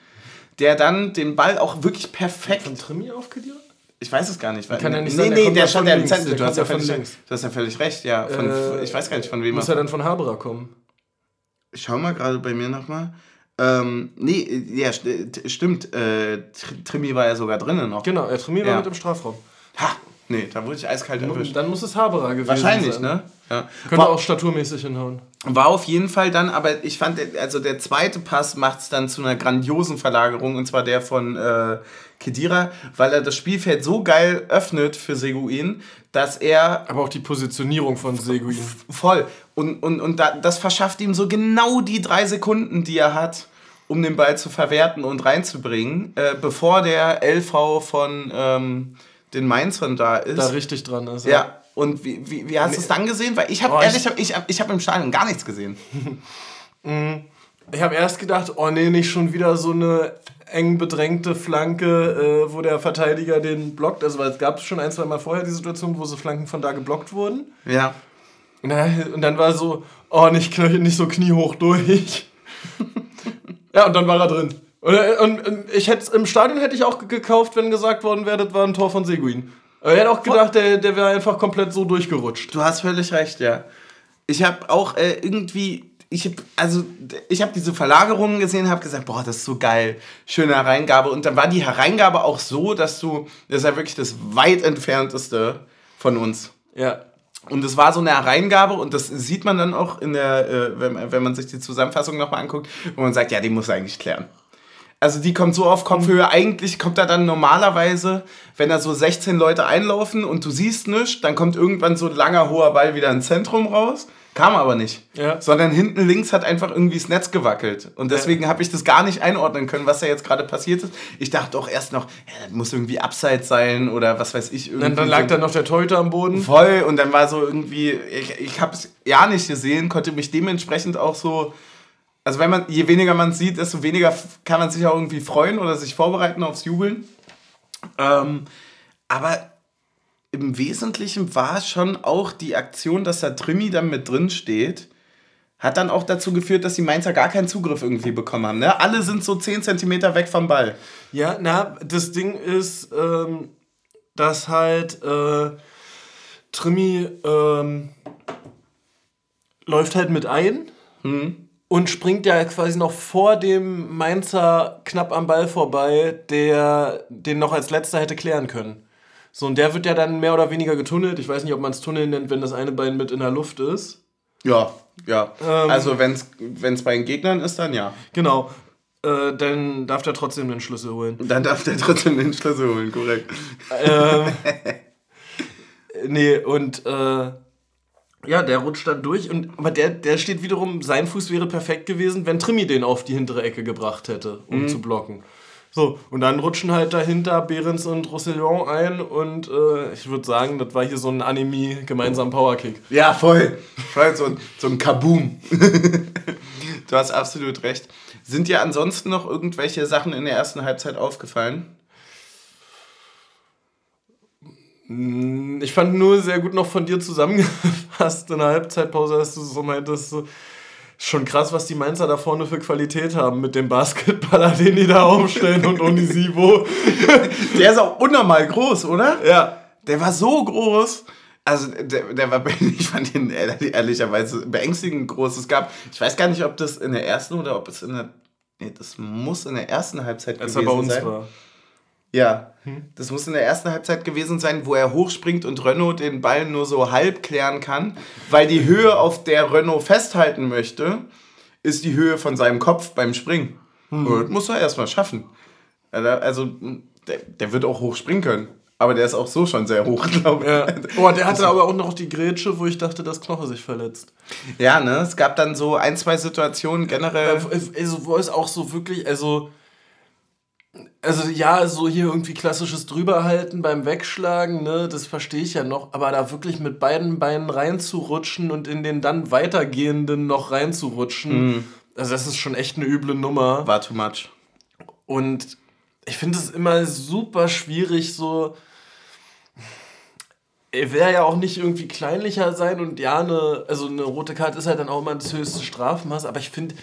der dann den Ball auch wirklich perfekt Von Trimi aufgedient? ich weiß es gar nicht. Weil, Kann ja nicht nee, sein, der nee, der ja stand ja im Zentrum. der Du hast ja, völlig, links. du hast ja völlig recht, ja. Von, Äh, ich weiß gar nicht, von wem Muss er. er dann von Haberer kommen? Ich schau mal gerade bei mir nochmal. Ähm, nee, ja, st stimmt. Äh, Tr- Trimi war ja sogar drinnen noch. Genau, er Trimi war Ja. mit im Strafraum. Ha! Nee, da wurde ich eiskalt erwischt. Dann muss es Haberer gewesen Wahrscheinlich, sein. ne? Ja. Könnte War, auch staturmäßig hinhauen. war auf jeden Fall dann, aber ich fand, also der zweite Pass macht es dann zu einer grandiosen Verlagerung und zwar der von äh, Kedira, weil er das Spielfeld so geil öffnet für Seguin, dass er Aber auch die Positionierung von Seguin. Voll. Und, und, und da, das verschafft ihm so genau die drei Sekunden, die er hat, um den Ball zu verwerten und reinzubringen, äh, bevor der LV von ähm, den Mainzern da ist. Da richtig dran ist. ja. Und wie, wie, wie hast du es dann gesehen? Weil ich habe Oh, ich- ehrlich, ich, ich, ich hab im Stadion gar nichts gesehen. Ich habe erst gedacht, oh nee, nicht schon wieder so eine eng bedrängte Flanke, äh, wo der Verteidiger den blockt. Also weil es gab schon ein, zwei Mal vorher die Situation, wo so Flanken von da geblockt wurden. Ja. Und dann, und dann war so, oh, nicht, knie- nicht so kniehoch durch. ja, und dann war er drin. Und, und, und ich hätte im Stadion hätte ich auch ge- gekauft, wenn gesagt worden wäre, das war ein Tor von Seguin. Aber ich hätte auch gedacht, der, der wäre einfach komplett so durchgerutscht. Du hast völlig recht, ja. Ich habe auch äh, irgendwie, ich habe also ich habe diese Verlagerungen gesehen, habe gesagt, boah, das ist so geil, schöne Hereingabe. Und dann war die Hereingabe auch so, dass du, das ist ja wirklich das weit entfernteste von uns. Ja. Und es war so eine Hereingabe und das sieht man dann auch in der, äh, wenn, wenn man sich die Zusammenfassung nochmal anguckt, wo man sagt, ja, die muss eigentlich klären. Also die kommt so auf Kopfhöhe. Eigentlich kommt er dann normalerweise, wenn da so 16 Leute einlaufen und du siehst nichts, dann kommt irgendwann so ein langer, hoher Ball wieder ins Zentrum raus. Kam aber nicht. Ja. Sondern hinten links hat einfach irgendwie das Netz gewackelt. Und deswegen habe ich das gar nicht einordnen können, was da jetzt gerade passiert ist. Ich dachte auch erst noch, ja, das muss irgendwie Abseits sein oder was weiß ich. Irgendwie Dann, dann lag so da noch der Torhüter am Boden. voll und dann war so irgendwie, ich, ich habe es ja nicht gesehen, konnte mich dementsprechend auch so, also wenn man, je weniger man sieht, desto weniger kann man sich auch irgendwie freuen oder sich vorbereiten aufs Jubeln. Ähm, aber im Wesentlichen war schon auch die Aktion, dass da Trimi dann mit drin steht, hat dann auch dazu geführt, dass die Mainzer gar keinen Zugriff irgendwie bekommen haben. Ne? Alle sind so 10 Zentimeter weg vom Ball. Ja, na, das Ding ist, ähm, dass halt äh, Trimi ähm, läuft halt mit ein und springt ja quasi noch vor dem Mainzer knapp am Ball vorbei, der den noch als letzter hätte klären können. So, und der wird ja dann mehr oder weniger getunnelt. Ich weiß nicht, ob man es Tunnel nennt, wenn das eine Bein mit in der Luft ist. Ja, ja. Ähm. also wenn es bei den Gegnern ist, dann ja. Genau. Äh, dann darf der trotzdem den Schlüssel holen. Dann darf der trotzdem den Schlüssel holen, korrekt. ähm, nee, und äh, ja, der rutscht dann durch. Und, aber der, der steht wiederum, sein Fuß wäre perfekt gewesen, wenn Trimi den auf die hintere Ecke gebracht hätte, um zu blocken. So, und dann rutschen halt dahinter Behrens und Roussillon ein und äh, ich würde sagen, das war hier so ein Anime gemeinsam Powerkick. Ja, voll. voll so, ein, so ein Kaboom. du hast absolut recht. Sind dir ansonsten noch irgendwelche Sachen in der ersten Halbzeit aufgefallen? Ich fand nur sehr gut noch von dir zusammengefasst in der Halbzeitpause, dass du so meintest, so, schon krass, was die Mainzer da vorne für Qualität haben mit dem Basketballer, den die da aufstellen und Onisivo. Der ist auch unnormal groß, oder? Ja. Der war so groß. Also, der, der war, ich fand ihn ehrlich- ehrlicherweise beängstigend groß. Es gab, ich weiß gar nicht, ob das in der ersten oder ob es in der, nee, das muss in der ersten Halbzeit Als er gewesen bei uns sein. war. Ja, das muss in der ersten Halbzeit gewesen sein, wo er hochspringt und Renault den Ball nur so halb klären kann, weil die Höhe, auf der Renault festhalten möchte, ist die Höhe von seinem Kopf beim Springen. Und das muss er erstmal schaffen. Also, der, der wird auch hoch springen können. Aber der ist auch so schon sehr hoch, glaube ich. Ja. Oh, der hatte aber auch noch die Grätsche, wo ich dachte, dass Knoche sich verletzt. Ja, ne? Es gab dann so ein, zwei Situationen generell. Also, wo es auch so wirklich, also. Also ja, so hier irgendwie klassisches Drüberhalten beim Wegschlagen, ne, das verstehe ich ja noch, aber da wirklich mit beiden Beinen reinzurutschen und in den dann weitergehenden noch reinzurutschen, also das ist schon echt eine üble Nummer. War too much. Und ich finde es immer super schwierig, so. Er will ja auch nicht irgendwie kleinlicher sein und ja, eine, also eine rote Karte ist halt dann auch immer das höchste Strafmaß, aber ich finde,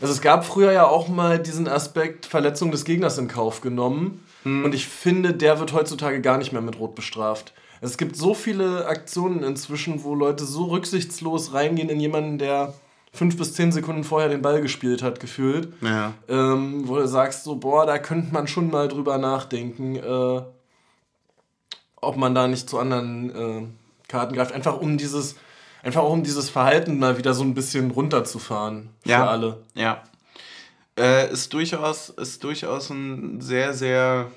also es gab früher ja auch mal diesen Aspekt Verletzung des Gegners in Kauf genommen und ich finde, der wird heutzutage gar nicht mehr mit Rot bestraft. Es gibt so viele Aktionen inzwischen, wo Leute so rücksichtslos reingehen in jemanden, der fünf bis zehn Sekunden vorher den Ball gespielt hat, gefühlt Ja. ähm, wo du sagst, so, boah, da könnte man schon mal drüber nachdenken, äh, ob man da nicht zu anderen äh, Karten greift. Einfach um dieses, einfach auch um dieses Verhalten mal wieder so ein bisschen runterzufahren für Ja. alle. Ja. Äh, ist, durchaus, ist durchaus ein sehr, sehr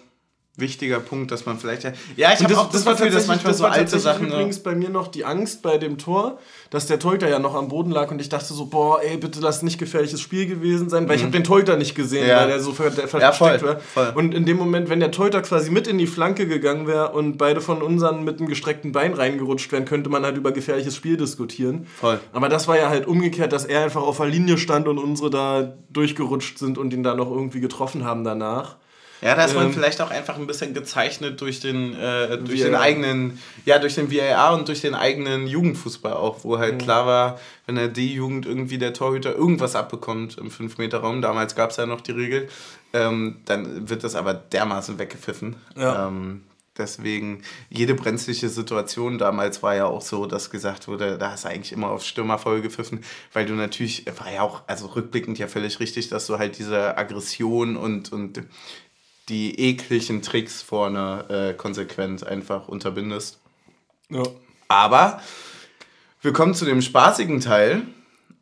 wichtiger Punkt, dass man vielleicht. Ja, ja ich habe auch das, Gefühl, dass manchmal das so war alte Sachen. übrigens bei mir noch die Angst bei dem Tor, dass der Torhüter ja noch am Boden lag und ich dachte so, boah, ey, bitte lass nicht gefährliches Spiel gewesen sein, weil ich habe den Torhüter nicht gesehen, Mhm. Ja. weil der so ver der versteckt war. voll. Und in dem Moment, wenn der Torhüter quasi mit in die Flanke gegangen wäre und beide von unseren mit einem gestreckten Bein reingerutscht wären, könnte man halt über gefährliches Spiel diskutieren. Voll. Aber das war ja halt umgekehrt, dass er einfach auf der Linie stand und unsere da durchgerutscht sind und ihn da noch irgendwie getroffen haben danach. Ja, da ist man Ähm, vielleicht auch einfach ein bisschen gezeichnet durch den, äh, durch VAR. den eigenen, ja, durch den VAR und durch den eigenen Jugendfußball auch, wo Mhm. halt klar war, wenn der D-Jugend irgendwie der Torhüter irgendwas abbekommt im 5-Meter-Raum, damals gab es ja noch die Regel, ähm, dann wird das aber dermaßen weggepfiffen. Ja. Ähm, deswegen, jede brenzliche Situation damals war ja auch so, dass gesagt wurde, da hast du eigentlich immer auf Stürmer voll gepfiffen, weil du natürlich, war ja auch, also rückblickend ja völlig richtig, dass du halt diese Aggression und, und die ekligen Tricks vorne äh, konsequent einfach unterbindest. Ja. Aber wir kommen zu dem spaßigen Teil.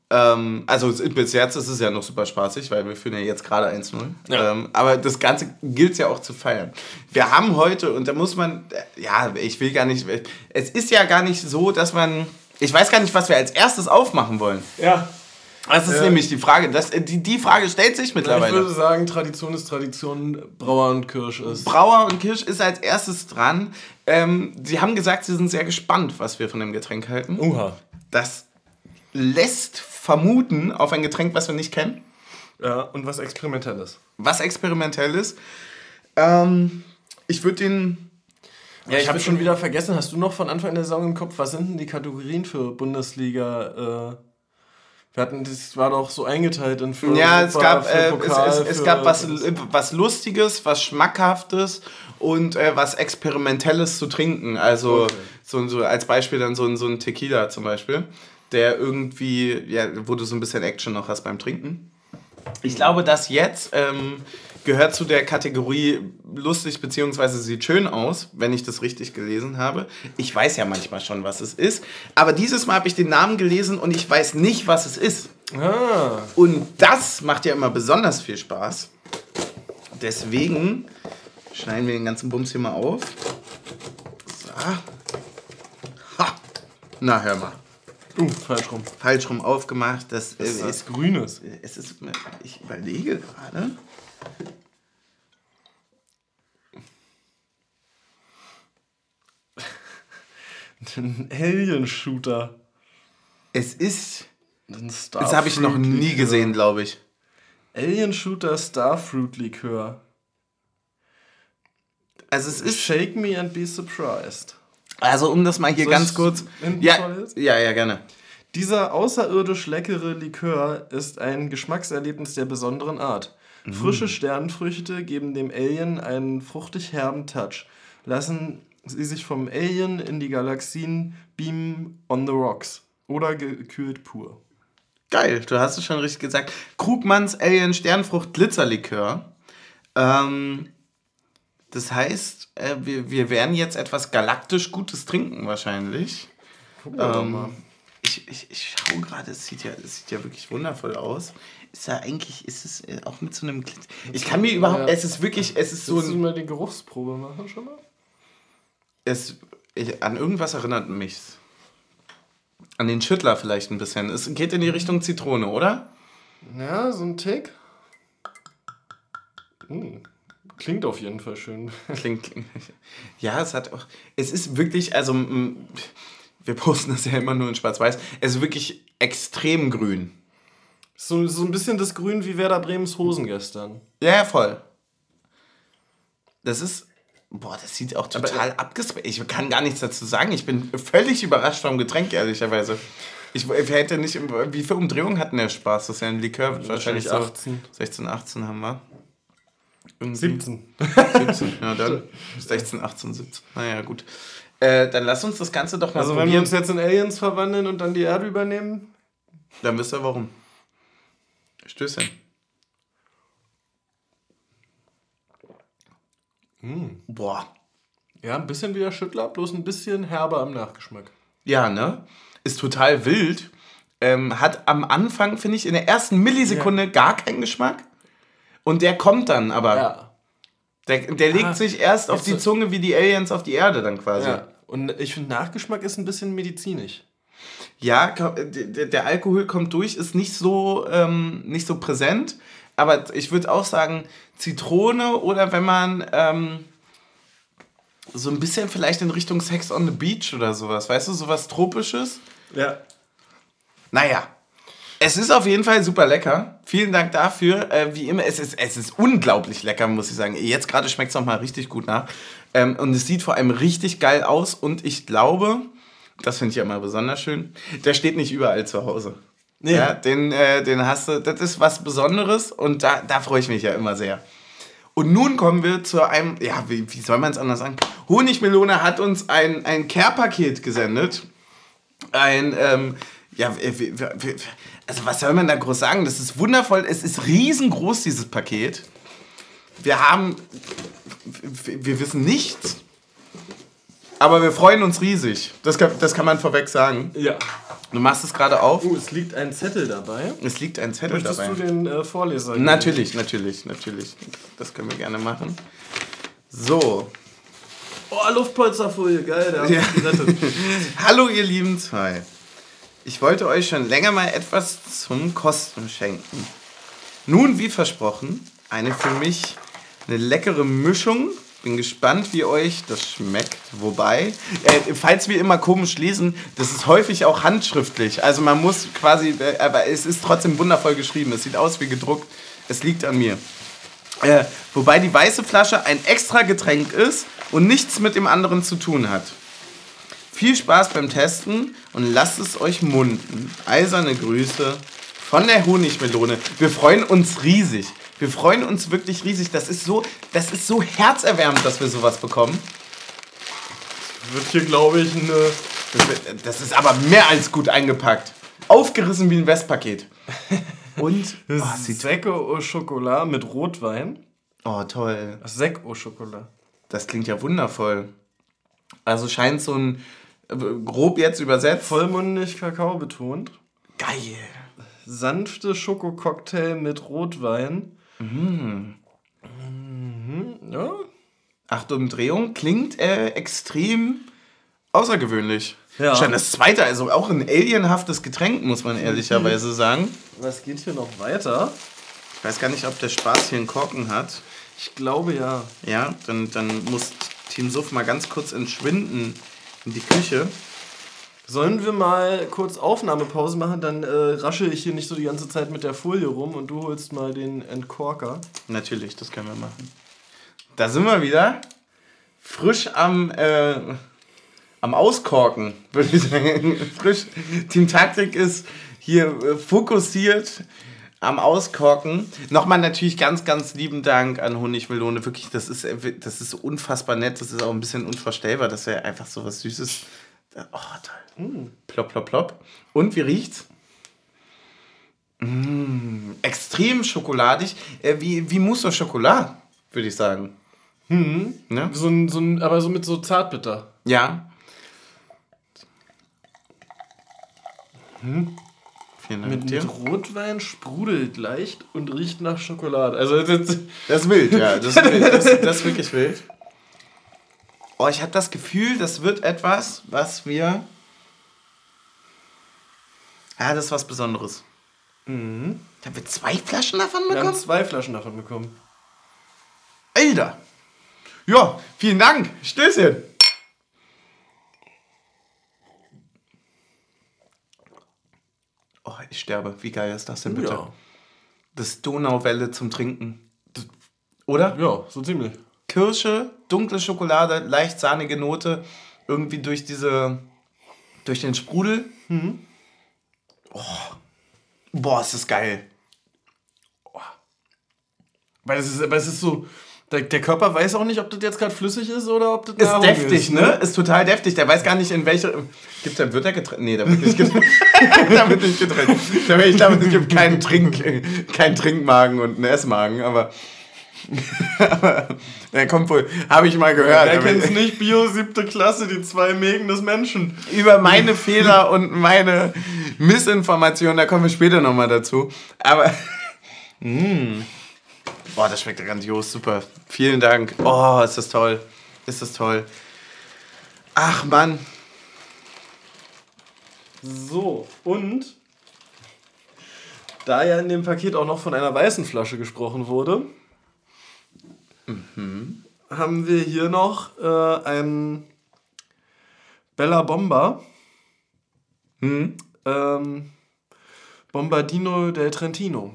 Ähm, also bis jetzt ist es ja noch super spaßig, weil wir führen ja jetzt gerade 1-0. Ja. Ähm, aber das Ganze gilt ja auch zu feiern. Wir haben heute, und da muss man, äh, ja, ich will gar nicht, es ist ja gar nicht so, dass man, Ich weiß gar nicht, was wir als erstes aufmachen wollen. Ja. Das ist Ja. nämlich die Frage. Das, äh, die, die Frage stellt sich Ich würde mittlerweile. sagen, Tradition ist Tradition, Brauer und Kirsch ist. Brauer und Kirsch ist als erstes dran. Ähm, sie haben gesagt, sie sind sehr gespannt, was wir von dem Getränk halten. Uha. Das lässt vermuten auf ein Getränk, was wir nicht kennen. Ja, und was Experimentelles. Was experimentell ist. Ähm, ich würde den. Ja, ich habe würd schon wieder vergessen, hast du noch von Anfang der Saison im Kopf, was sind denn die Kategorien für Bundesliga? Äh, wir hatten, das war doch so eingeteilt in für Ja, es Europa, gab, äh, Pokal, es, es, es gab was, was Lustiges, was Schmackhaftes und äh, was Experimentelles zu trinken. Also Okay. so, so als Beispiel dann so, ein- so ein Tequila zum Beispiel, der irgendwie, ja, wo du so ein bisschen Action noch hast beim Trinken. Ich glaube, das jetzt ähm, gehört zu der Kategorie lustig beziehungsweise sieht schön aus, wenn ich das richtig gelesen habe. Ich weiß ja manchmal schon, was es ist, aber dieses Mal habe ich den Namen gelesen und ich weiß nicht, was es ist. Ah, Und das macht ja immer besonders viel Spaß. Deswegen schneiden wir den ganzen Bums hier mal auf. So. Ha. Na, hör mal. uh, falsch rum. Falsch rum aufgemacht. Das, Das ist ist, Grünes. es ist. Ich überlege gerade. Ein Alien-Shooter. Es ist. Ein Das habe ich noch nie gesehen, glaube ich. Alien-Shooter Starfruit-Likör. Also es ist. Shake me and be surprised. Also um das mal hier Soll ganz kurz. Ja, ja, ja, gerne. Dieser außerirdisch leckere Likör ist ein Geschmackserlebnis der besonderen Art. Frische Sternfrüchte geben dem Alien einen fruchtig herben Touch. Lassen sie sich vom Alien in die Galaxien beamen on the rocks oder gekühlt pur. Geil, du hast es schon richtig gesagt. Krugmanns Alien Sternfrucht Glitzerlikör. Ähm, das heißt, äh, wir, wir werden jetzt etwas galaktisch Gutes trinken wahrscheinlich. Doch Ähm, mal. ich, ich, ich schaue gerade, es sieht, ja, es sieht ja wirklich wundervoll aus. Ist ja eigentlich, ist es äh, auch mit so einem Glitzer. Ich kann mir überhaupt, Ja. es ist wirklich, es ist so Willst du ein, mal die Geruchsprobe machen schon mal? es, ich, an irgendwas erinnert mich's. An den Schüttler vielleicht ein bisschen. Es geht in die Richtung Zitrone, oder? Ja, so ein Tick. Hm. Klingt auf jeden Fall schön. Klingt, klingt. Ja, es hat auch. Es ist wirklich, also. Wir posten das ja immer nur in Schwarz-Weiß. Es ist wirklich extrem grün. So, so ein bisschen das Grün wie Werder Bremens Hosen gestern. Ja, ja, voll. Das ist. Boah, das sieht auch total abgespaced. Ich kann gar nichts dazu sagen. Ich bin völlig überrascht vom Getränk, ehrlicherweise. Ich hätte nicht. Wie viele Umdrehungen hatten der Spaß? Das ist ja ein Likör. Wahrscheinlich, Wahrscheinlich so 18. 16, 18 haben wir. Irgendwie. 17. 17. Ja, dann 16, 18, 17. Naja, gut. Äh, dann lass uns das Ganze doch mal Also wenn wir probieren. uns jetzt in Aliens verwandeln und dann die Erde übernehmen? Dann wisst ihr warum. Stößchen. Boah. Ja, ein bisschen wie der Schüttler, bloß ein bisschen herber im Nachgeschmack. Ja, ne? Ist total wild. Ähm, hat am Anfang, finde ich, in der ersten Millisekunde gar keinen Geschmack. Und der kommt dann aber. Ja. Der, der legt Ah, sich erst auf die Zunge wie die Aliens auf die Erde dann quasi. ja. Und ich finde, Nachgeschmack ist ein bisschen medizinisch. Ja, der Alkohol kommt durch, ist nicht so, ähm, nicht so präsent. Aber ich würde auch sagen, Zitrone oder wenn man ähm, so ein bisschen vielleicht in Richtung Sex on the Beach oder sowas, weißt du, sowas Tropisches. Ja. Naja, es ist auf jeden Fall super lecker. Vielen Dank dafür. Äh, wie immer, es ist, es ist unglaublich lecker, muss ich sagen. Jetzt gerade schmeckt es nochmal richtig gut nach. Ähm, und es sieht vor allem richtig geil aus. Und ich glaube, das finde ich ja immer besonders schön, der steht nicht überall zu Hause. Nee. Ja, den, äh, den hast du, das ist was Besonderes und da, da freue ich mich ja immer sehr. Und nun kommen wir zu einem, ja, wie, wie soll man es anders sagen? Honigmelone hat uns ein, ein Care-Paket gesendet. Ein, ähm, ja, also was soll man da groß sagen? Das ist wundervoll. Es ist riesengroß, dieses Paket. Wir haben, wir wissen nichts, aber wir freuen uns riesig. Das kann, das kann man vorweg sagen. Ja. Du machst es gerade auf. Oh, es liegt ein Zettel dabei. Es liegt ein Zettel Möchtest dabei. du den äh, Vorleser geben? Natürlich, natürlich, natürlich. Das können wir gerne machen. So. Oh, Luftpolsterfolie, geil, hat Ja. Hallo, ihr lieben zwei. Ich wollte euch schon länger mal etwas zum Kosten schenken. Nun, wie versprochen, eine für mich eine leckere Mischung. Bin gespannt, wie euch das schmeckt. Wobei, äh, falls wir immer komisch lesen, das ist häufig auch handschriftlich. Also man muss quasi, äh, aber es ist trotzdem wundervoll geschrieben. Es sieht aus wie gedruckt. Es liegt an mir. Äh, wobei die weiße Flasche ein extra Getränk ist und nichts mit dem anderen zu tun hat. Viel Spaß beim Testen und lasst es euch munden. Eiserne Grüße von der Honigmelone. Wir freuen uns riesig. Wir freuen uns wirklich riesig. Das ist so, das ist so herzerwärmend, dass wir sowas bekommen. Wird hier, glaube ich, eine. Das, wird- das ist aber mehr als gut eingepackt. Aufgerissen wie ein Westpaket. Und oh, Sec au Chocolat mit Rotwein. oh toll. Sec au Chocolat. Das klingt ja wundervoll. Also scheint so ein äh, grob jetzt übersetzt. Vollmundig Kakao betont. geil. Sanfte Schokococktail mit Rotwein. Mhm. Ja. Achte Umdrehung klingt äh, extrem außergewöhnlich. Ja. Schon das zweite, also auch ein alienhaftes Getränk, muss man ehrlicherweise sagen. Was geht hier noch weiter? Ich weiß gar nicht, ob der Spaß hier einen Korken hat. Ich glaube ja. Ja, dann, dann muss Team Suff mal ganz kurz entschwinden in die Küche. Sollen wir mal kurz Aufnahmepause machen? Dann äh, rasche ich hier nicht so die ganze Zeit mit der Folie rum und du holst mal den Entkorker. Natürlich, das können wir machen. Da sind wir wieder. Frisch am, äh, am Auskorken, würde ich sagen. Frisch. Team Taktik ist hier äh, fokussiert am Auskorken. Nochmal natürlich ganz, ganz lieben Dank an Honigmelone. Wirklich, das ist, äh, das ist unfassbar nett. Das ist auch ein bisschen unvorstellbar, dass er einfach so was Süßes. Oh, toll. Plopp, plopp, plopp. Und wie riecht's? Mm, extrem schokoladig. Äh, wie, wie Mousse au Chocolat, würde ich sagen. Ne? So ein, so ein, aber so mit so Zartbitter. Ja. Vielen Dank Mit, mit Rotwein sprudelt leicht und riecht nach Schokolade. Also das, Das ist wild, ja. Das ist, wild. Das, das ist wirklich wild. Oh, ich habe das Gefühl, das wird etwas, was wir. Ja, das ist was Besonderes. Mhm. Da wir zwei Flaschen davon wir haben bekommen? zwei Flaschen davon bekommen. Alter! Ja, vielen Dank. Stößchen. Oh, ich sterbe. Wie geil ist das denn bitte? Ja. Das Donauwelle zum Trinken. Oder? ja, so ziemlich. Kirsche, dunkle Schokolade, leicht sahnige Note, irgendwie durch diese, durch den Sprudel. Oh. Boah, ist das geil. Weil es ist, aber es ist so, der, der Körper weiß auch nicht, ob das jetzt gerade flüssig ist oder ob das Ist Nahrung deftig, ne? Ist total deftig. Der weiß gar nicht, in welche. Gibt da, wird er getrennt? Nee, da wird nicht getrennt. da wird nicht getrennt. Ich glaube, es gibt keinen Trink, keinen Trinkmagen und einen Essmagen, aber. aber der kommt wohl, habe ich mal gehört. Wer kennt's nicht? Bio siebte Klasse, die zwei Mägen des Menschen. über meine Fehler und meine Missinformation, da kommen wir später nochmal dazu. Aber. Mm. Boah, das schmeckt ja grandios, super. Vielen Dank. Oh, ist das toll. Ist das toll. Ach Mann. So, und da ja in dem Paket auch noch von einer weißen Flasche gesprochen wurde, haben wir hier noch äh, einen Bella Bomba. Ähm, Bombardino del Trentino.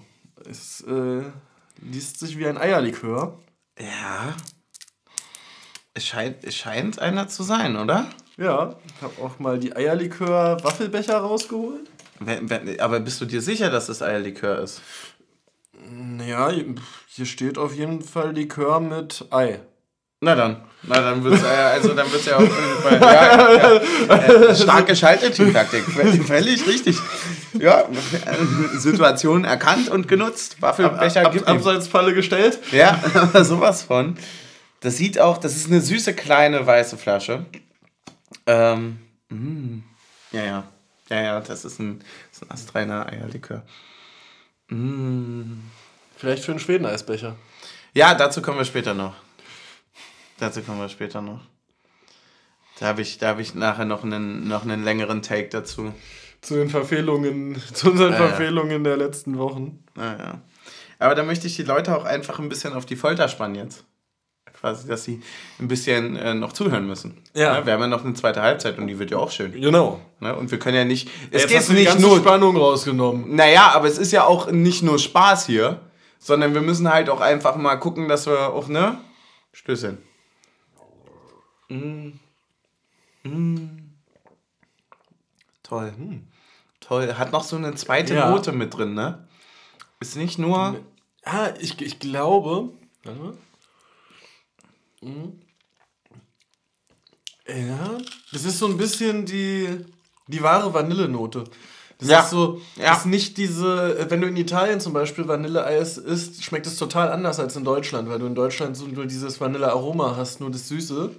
Es äh, liest sich wie ein Eierlikör. Ja. Es scheint, es scheint einer zu sein, oder? Ja, ich habe auch mal die Eierlikör-Waffelbecher rausgeholt. Wenn- wenn- Aber bist du dir sicher, dass es Eierlikör ist? Ja, hier steht auf jeden Fall Likör mit Ei. Na dann. Na dann wird's äh, also dann wird's ja auf jeden Fall. Ja, ja, äh, stark geschaltet, Teamtaktik. Völlig richtig. Ja, äh, Situation erkannt und genutzt. Waffelbecher Ab, gibt ihm. Abseitsfalle gestellt. Ja, aber sowas von. Das sieht auch, das ist eine süße kleine weiße Flasche. Ähm, mm, ja, ja. Ja, ja, das ist ein, das ist ein astreiner Eierlikör. Vielleicht für einen Schweden-Eisbecher. Ja, dazu kommen wir später noch. Dazu kommen wir später noch. Da habe ich, da hab ich nachher noch einen, noch einen längeren Take dazu. zu den Verfehlungen, zu unseren Ja, ja. Verfehlungen der letzten Wochen. Naja. Aber da möchte ich die Leute auch einfach ein bisschen auf die Folter spannen jetzt. Quasi, dass sie ein bisschen äh, noch zuhören müssen. Ja. Ne? Wir haben ja noch eine zweite Halbzeit und die wird ja auch schön. Genau. Ne? Und wir können ja nicht. Es Jetzt geht hast du nicht nur. Spannung rausgenommen. Naja, aber es ist ja auch nicht nur Spaß hier, sondern wir müssen halt auch einfach mal gucken, dass wir auch, ne? Stößchen. Mm. Mm. Toll. Toll. Hat noch so eine zweite Ja. Note mit drin, ne? Ist nicht nur. Ja, ich, ich glaube. Warte mal. Mhm. Ja, das ist so ein bisschen die, die wahre Vanillenote. Das Ja. ist so, Ja. ist nicht diese, wenn du in Italien zum Beispiel Vanilleeis isst, schmeckt es total anders als in Deutschland, weil du in Deutschland so nur dieses Vanillearoma hast, nur das Süße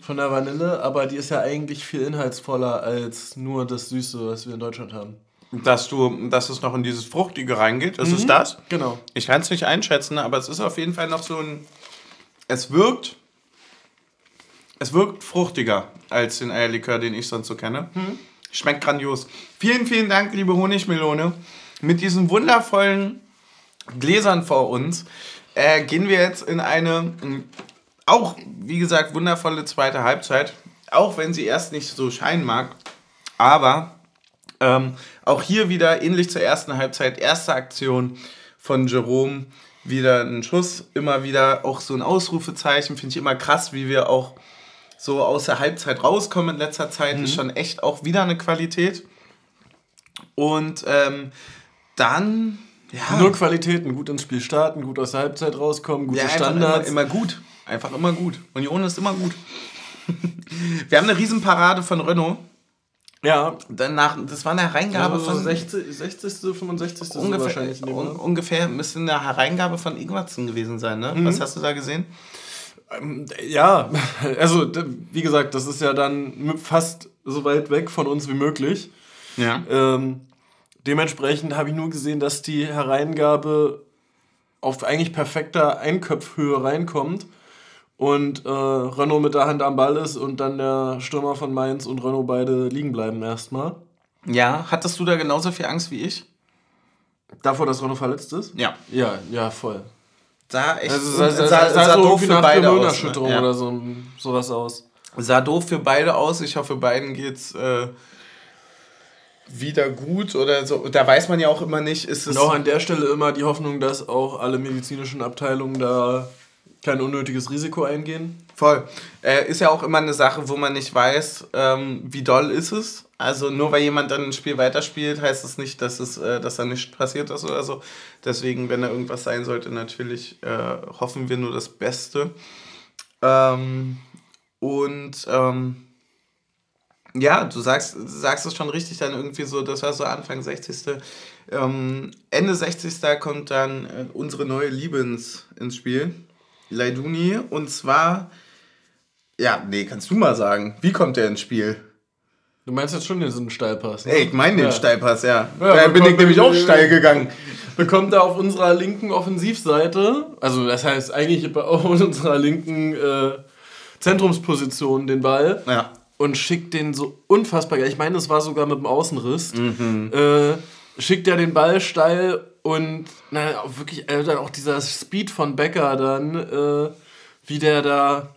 von der Vanille, aber die ist ja eigentlich viel inhaltsvoller als nur das Süße, was wir in Deutschland haben. dass du, dass es noch in dieses Fruchtige reingeht. Ist es das? Genau. Ich kann es nicht einschätzen, aber es ist auf jeden Fall noch so ein. Es wirkt. Es wirkt fruchtiger als den Eierlikör, den ich sonst so kenne. Schmeckt grandios. Vielen, vielen Dank, liebe Honigmelone. Mit diesen wundervollen Gläsern vor uns äh, gehen wir jetzt in eine m, auch, wie gesagt, wundervolle zweite Halbzeit. Auch wenn sie erst nicht so scheinen mag. Aber ähm, auch hier wieder ähnlich zur ersten Halbzeit, erste Aktion von Jerome, wieder ein Schuss, immer wieder auch so ein Ausrufezeichen, finde ich immer krass, wie wir auch so aus der Halbzeit rauskommen in letzter Zeit, ist schon echt auch wieder eine Qualität. Und ähm, dann, ja, Nur Qualitäten, gut ins Spiel starten, gut aus der Halbzeit rauskommen, gute ja, Standards. Immer, immer gut, einfach immer gut. Union ist immer gut. wir haben eine Riesenparade von Renault. Ja, Danach, das war eine Hereingabe aber von 60, 60. 65. so ungefähr, wahrscheinlich. ne? un, ungefähr müsste eine Hereingabe von Ingwertsen gewesen sein, ne? Was hast du da gesehen? Ne? Ja, also wie gesagt, das ist ja dann fast so weit weg von uns wie möglich. Ja. Ähm, dementsprechend habe ich nur gesehen, dass die Hereingabe auf eigentlich perfekter Einköpfhöhe reinkommt und äh, Renault mit der Hand am Ball ist und dann der Stürmer von Mainz und Renault beide liegen bleiben erstmal. Ja, hattest du da genauso viel Angst wie ich? Davor, dass Renault verletzt ist? Ja. Ja, ja, voll. Sah echt Also sah, sah, sah, sah, so doof für beide aus. Ne? Ja. oder so, sowas aus. Sah doof für beide aus. Ich hoffe, beiden geht's äh, wieder gut oder so. Da weiß man ja auch immer nicht, ist es. Und auch an der Stelle immer die Hoffnung, dass auch alle medizinischen Abteilungen da kein unnötiges Risiko eingehen. Voll. Äh, ist ja auch immer eine Sache, wo man nicht weiß, ähm, wie doll ist es. Also nur weil jemand dann ein Spiel weiterspielt, heißt es nicht, dass es, äh, dass da nichts passiert ist oder so. Deswegen, wenn da irgendwas sein sollte, natürlich äh, hoffen wir nur das Beste. Ähm, und ähm, ja, du sagst, sagst es schon richtig, dann irgendwie so, das war so Anfang 60. Ähm, Ende 60. kommt dann äh, unsere neue Liebe ins, ins Spiel. Leiduni. Und zwar, ja, nee, kannst du mal sagen, wie kommt der ins Spiel? Du meinst jetzt schon diesen Steilpass? ne? Ey, ich meine den Ja. Steilpass, ja. Ja, da bin ich nämlich auch steil gegangen. Bekommt er auf unserer linken Offensivseite, also das heißt eigentlich auf unserer linken äh, Zentrumsposition den Ball Ja. und schickt den so unfassbar geil. Ich meine, es war sogar mit dem Außenriss. Mhm. Äh, schickt er den Ball steil und na, wirklich äh, dann auch dieser Speed von Becker dann, äh, wie der da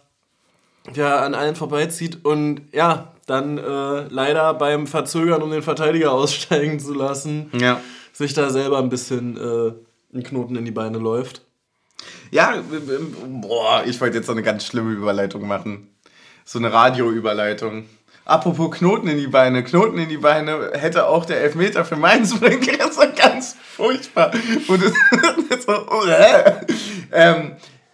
ja, an allen vorbeizieht und ja, dann äh, leider beim Verzögern, um den Verteidiger aussteigen zu lassen, Ja. sich da selber ein bisschen äh, ein Knoten in die Beine läuft. Ja, boah, ich wollte jetzt so eine ganz schlimme Überleitung machen. So eine Radioüberleitung. Apropos Knoten in die Beine, Knoten in die Beine hätte auch der Elfmeter für Mainz bringen können. Das war ganz furchtbar. Und es, das war, oh, äh. ähm,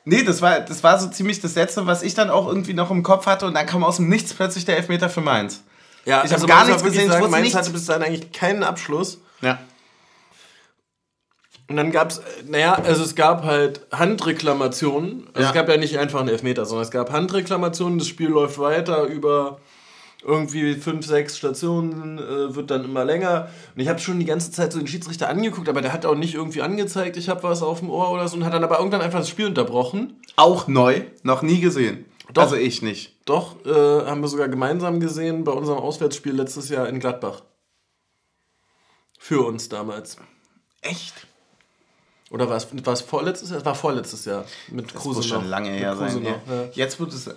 nee, das war, das war so ziemlich das Letzte, was ich dann auch irgendwie noch im Kopf hatte. Und dann kam aus dem Nichts plötzlich der Elfmeter für Mainz. Ja, Ich hab gar man muss nichts gesehen, ich Sagen, wusste Mainz nichts. hatte bis dahin eigentlich keinen Abschluss. Ja. Und dann gab es, naja, also es gab halt Handreklamationen. Also Ja. es gab ja nicht einfach einen Elfmeter, sondern es gab Handreklamationen. Das Spiel läuft weiter über irgendwie fünf, sechs Stationen, äh, wird dann immer länger. Und ich habe schon die ganze Zeit so den Schiedsrichter angeguckt, aber der hat auch nicht irgendwie angezeigt, ich habe was auf dem Ohr oder so und hat dann aber irgendwann einfach das Spiel unterbrochen. Auch neu, noch nie gesehen. Doch. Also ich nicht. Doch, äh, haben wir sogar gemeinsam gesehen bei unserem Auswärtsspiel letztes Jahr in Gladbach. Für uns damals. Echt? Oder war es, war es vorletztes Jahr? Es war vorletztes Jahr. Mit Das Kruse muss schon lange her sein. Ja. Jetzt wird es.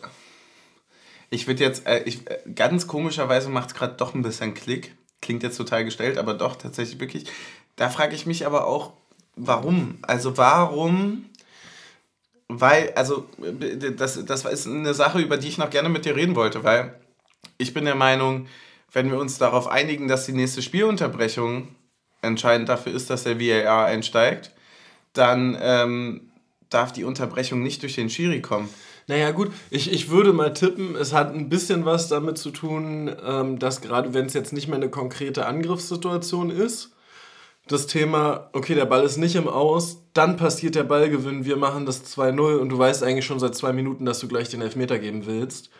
Ich würde jetzt, äh, ich, äh, ganz komischerweise macht es gerade doch ein bisschen Klick. Klingt jetzt total gestellt, aber doch tatsächlich wirklich. Da frage ich mich aber auch, warum? Also warum? Weil, also, äh, das, das ist eine Sache, über die ich noch gerne mit dir reden wollte, weil ich bin der Meinung, wenn wir uns darauf einigen, dass die nächste Spielunterbrechung entscheidend dafür ist, dass der VAR einsteigt, dann ähm, darf die Unterbrechung nicht durch den Schiri kommen. Naja, gut, ich, ich würde mal tippen, es hat ein bisschen was damit zu tun, ähm, dass gerade wenn es jetzt nicht mehr eine konkrete Angriffssituation ist, das Thema, okay, der Ball ist nicht im Aus, dann passiert der Ballgewinn, wir machen das 2-0 und du weißt eigentlich schon seit zwei Minuten, dass du gleich den Elfmeter geben willst.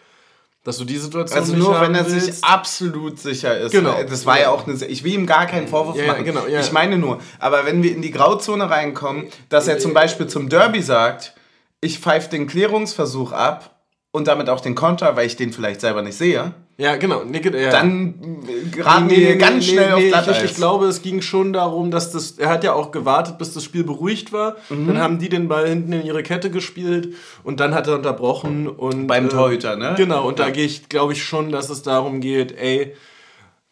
Dass du die Situation Also nicht nur wenn er sich willst. absolut sicher ist. Genau. Das war ja auch eine. Ich will ihm gar keinen Vorwurf Ja, ja, machen. genau, ja. Ich meine nur, aber wenn wir in die Grauzone reinkommen, dass er zum Beispiel zum Derby sagt, ich pfeife den Klärungsversuch ab und damit auch den Konter, weil ich den vielleicht selber nicht sehe, Ja, genau. Nee, ja. dann äh, geraten Nee, wir nee, ganz nee, schnell auf Glatteis. ich, ich glaube, es ging schon darum, dass das. Er hat ja auch gewartet, bis das Spiel beruhigt war. Mhm. Dann haben die den Ball hinten in ihre Kette gespielt und dann hat er unterbrochen und. Beim äh, Torhüter, ne? Genau, und da Ja. gehe ich, glaube ich, schon, dass es darum geht, ey,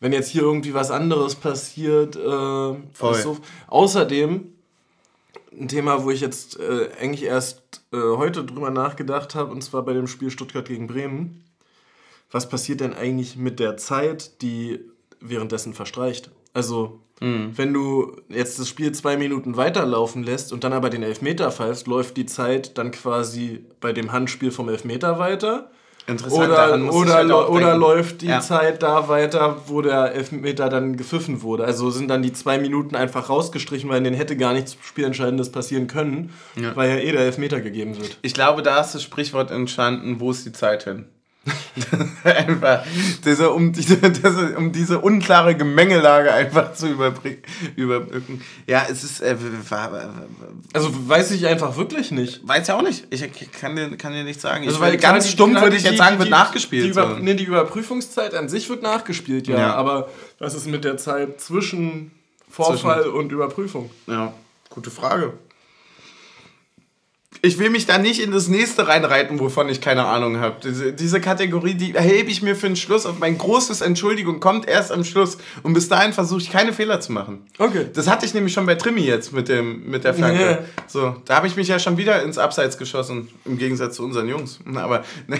wenn jetzt hier irgendwie was anderes passiert, äh, Voll. so. Außerdem, ein Thema, wo ich jetzt äh, eigentlich erst äh, heute drüber nachgedacht habe, und zwar bei dem Spiel Stuttgart gegen Bremen. Was passiert denn eigentlich mit der Zeit, die währenddessen verstreicht? Also, Mhm. wenn du jetzt das Spiel zwei Minuten weiterlaufen lässt und dann aber den Elfmeter pfeifst, läuft die Zeit dann quasi bei dem Handspiel vom Elfmeter weiter. Interessant, Oder, daran muss oder, halt oder denken. läuft die Ja. Zeit da weiter, wo der Elfmeter dann gepfiffen wurde. Also sind dann die zwei Minuten einfach rausgestrichen, weil in denen hätte gar nichts Spielentscheidendes passieren können, Ja. weil ja eh der Elfmeter gegeben wird. Ich glaube, da ist das Sprichwort entstanden, wo ist die Zeit hin? einfach diese, um, diese, diese, um diese unklare Gemengelage einfach zu überbrücken. überbrücken. Ja, es ist. Äh, Also weiß ich einfach wirklich nicht. weiß ja auch nicht. Ich kann dir, kann dir nichts sagen. Also, ich, weil klar, ganz die- stumpf klar, würde ich die- jetzt sagen, wird die- nachgespielt. Die, über, so. nee, die Überprüfungszeit an sich wird nachgespielt, ja, Ja. aber was ist mit der Zeit zwischen Vorfall und Überprüfung? Ja, gute Frage. Ich will mich da nicht in das nächste reinreiten, wovon ich keine Ahnung habe. Diese, diese Kategorie, die hebe ich mir für den Schluss auf. Mein großes Entschuldigung kommt erst am Schluss. Und bis dahin versuche ich keine Fehler zu machen. Okay. Das hatte ich nämlich schon bei Trimi jetzt mit, dem, mit der Flanke. Ja. So, da habe ich mich ja schon wieder ins Abseits geschossen, im Gegensatz zu unseren Jungs. Aber, ne.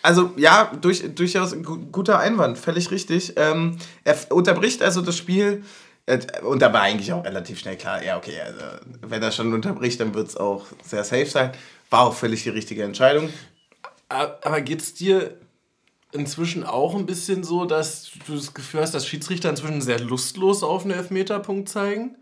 Also ja, durch, durchaus guter Einwand, völlig richtig. Ähm, er unterbricht also das Spiel und da war eigentlich auch relativ schnell klar, ja okay, also, wenn er schon unterbricht, dann wird es auch sehr safe sein. War auch völlig die richtige Entscheidung. Aber geht's dir inzwischen auch ein bisschen so, dass du das Gefühl hast, dass Schiedsrichter inzwischen sehr lustlos auf einen Elfmeterpunkt zeigen?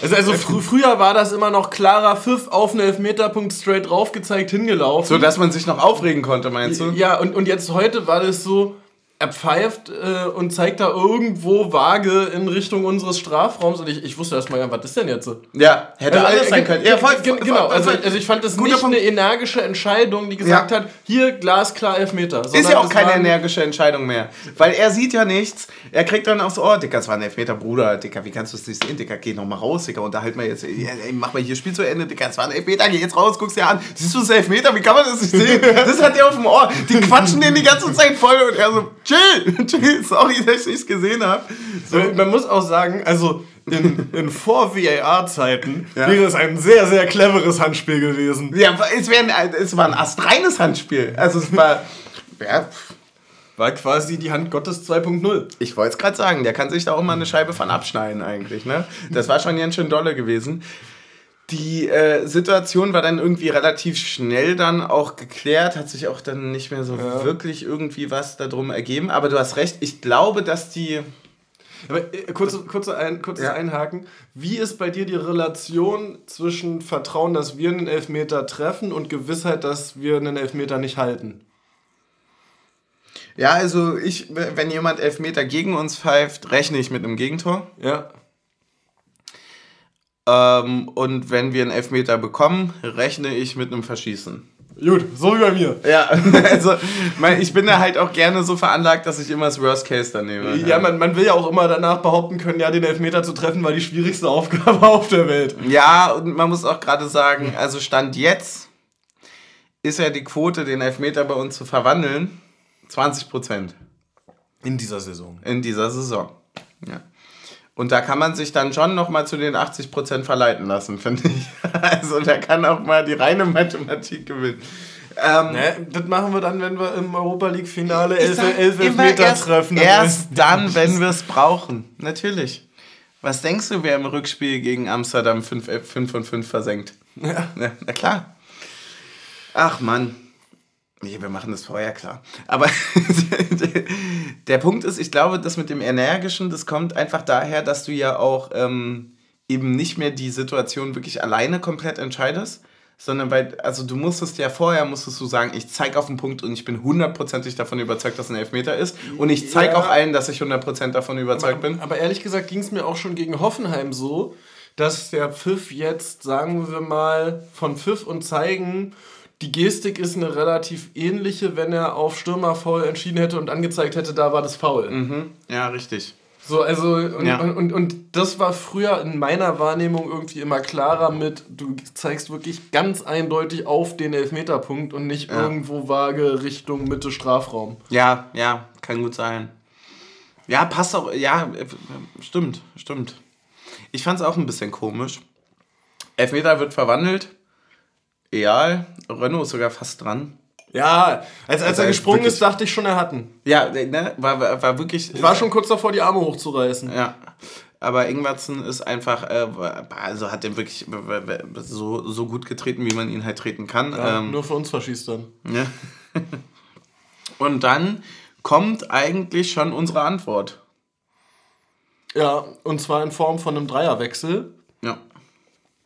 Also, also fr früher war das immer noch klarer Pfiff auf einen Elfmeterpunkt straight drauf gezeigt, hingelaufen. So dass man sich noch aufregen konnte, meinst du? Ja, und, und jetzt heute war das so, er pfeift äh, und zeigt da irgendwo vage in Richtung unseres Strafraums und ich, ich wusste erstmal, ja, was ist denn jetzt? Ja, hätte alles sein können. Ja, voll, voll, genau, also, also ich fand das nicht Punkt. eine energische Entscheidung, die gesagt Ja. hat, hier glasklar Elfmeter. Ist ja auch das keine energische Entscheidung mehr. Weil er sieht ja nichts. Er kriegt dann aufs Ohr, Dicker, es war ein Elfmeter, Bruder, Dicker, wie kannst du es nicht sehen? Dicker, geh noch mal raus, Dicker, unterhalt mal jetzt. Ey, mach mal hier Spiel zu Ende, Dicker, es war ein Elfmeter, geh jetzt raus, guck's dir an. Siehst du das Elfmeter? Wie kann man das nicht sehen? Das hat er auf dem Ohr. Die quatschen den die ganze Zeit voll und er so, chill, chill, sorry, dass ich es gesehen habe. So, man muss auch sagen, also in, in Vor-VAR-Zeiten Ja. wäre es ein sehr, sehr cleveres Handspiel gewesen. Ja, es, wär es war ein astreines Handspiel. Also es war, ja, War quasi die Hand Gottes 2.0. Ich wollte es gerade sagen, der kann sich da auch mal eine Scheibe von abschneiden eigentlich. Ne? Das war schon ganz schön dolle gewesen. Die äh, Situation war dann irgendwie relativ schnell dann auch geklärt, hat sich auch dann nicht mehr so Ja. wirklich irgendwie was darum ergeben. Aber du hast recht, ich glaube, dass die... Aber äh, kurze, kurze ein, kurzes Ja. Einhaken. Wie ist bei dir die Relation zwischen Vertrauen, dass wir einen Elfmeter treffen und Gewissheit, dass wir einen Elfmeter nicht halten? Ja, also ich, wenn jemand Elfmeter gegen uns pfeift, rechne ich mit einem Gegentor. Ja. Ähm, und wenn wir einen Elfmeter bekommen, rechne ich mit einem Verschießen. Gut, so wie bei mir. Ja, also mein, ich bin da halt auch gerne so veranlagt, dass ich immer das Worst Case dann nehme. Ja, man, man will ja auch immer danach behaupten können, ja, den Elfmeter zu treffen war die schwierigste Aufgabe auf der Welt. Ja, und man muss auch gerade sagen, also Stand jetzt ist ja die Quote, den Elfmeter bei uns zu verwandeln, 20 Prozent. In dieser Saison. In dieser Saison. Ja. Und da kann man sich dann schon nochmal zu den 80 Prozent verleiten lassen, finde ich. Also da kann auch mal die reine Mathematik gewinnen. Ähm, ne, das machen wir dann, wenn wir im Europa League-Finale elf, elf Elfmeter erst, treffen. Erst dann, wenn wir es brauchen. Natürlich. Was denkst du, wer im Rückspiel gegen Amsterdam 5, 5 von 5 versenkt? Ja. Na, na klar. Ach Mann. Nee, wir machen das vorher klar. Aber der Punkt ist, ich glaube, das mit dem Energischen, das kommt einfach daher, dass du ja auch ähm, eben nicht mehr die Situation wirklich alleine komplett entscheidest, sondern weil, also du musstest ja vorher, musstest du sagen, ich zeige auf den Punkt und ich bin hundertprozentig davon überzeugt, dass ein Elfmeter ist und ich zeige ja. auch allen, dass ich hundertprozentig davon überzeugt aber, bin. Aber ehrlich gesagt ging es mir auch schon gegen Hoffenheim so, dass der Pfiff jetzt, sagen wir mal, von Pfiff und Zeigen die Gestik ist eine relativ ähnliche, wenn er auf Stürmerfoul entschieden hätte und angezeigt hätte, da war das Foul. Mhm. Ja, richtig. So, also, und, ja. und, und, und, das war früher in meiner Wahrnehmung irgendwie immer klarer mit, du zeigst wirklich ganz eindeutig auf den Elfmeterpunkt und nicht ja. irgendwo vage Richtung Mitte Strafraum. Ja, ja, kann gut sein. Ja, passt auch, ja, stimmt, stimmt. Ich fand es auch ein bisschen komisch. Elfmeter wird verwandelt Egal, Renault ist sogar fast dran. Ja, als, als also er gesprungen ist, dachte ich schon, er hat ihn. Ja, ne, war, war, war wirklich. Ich war schon kurz davor, die Arme hochzureißen. Ja. Aber Ingwertsen ist einfach, äh, also hat den wirklich so, so gut getreten, wie man ihn halt treten kann. Ja, ähm, nur für uns verschießt dann. Ja. Und dann kommt eigentlich schon unsere Antwort. Ja, und zwar in Form von einem Dreierwechsel.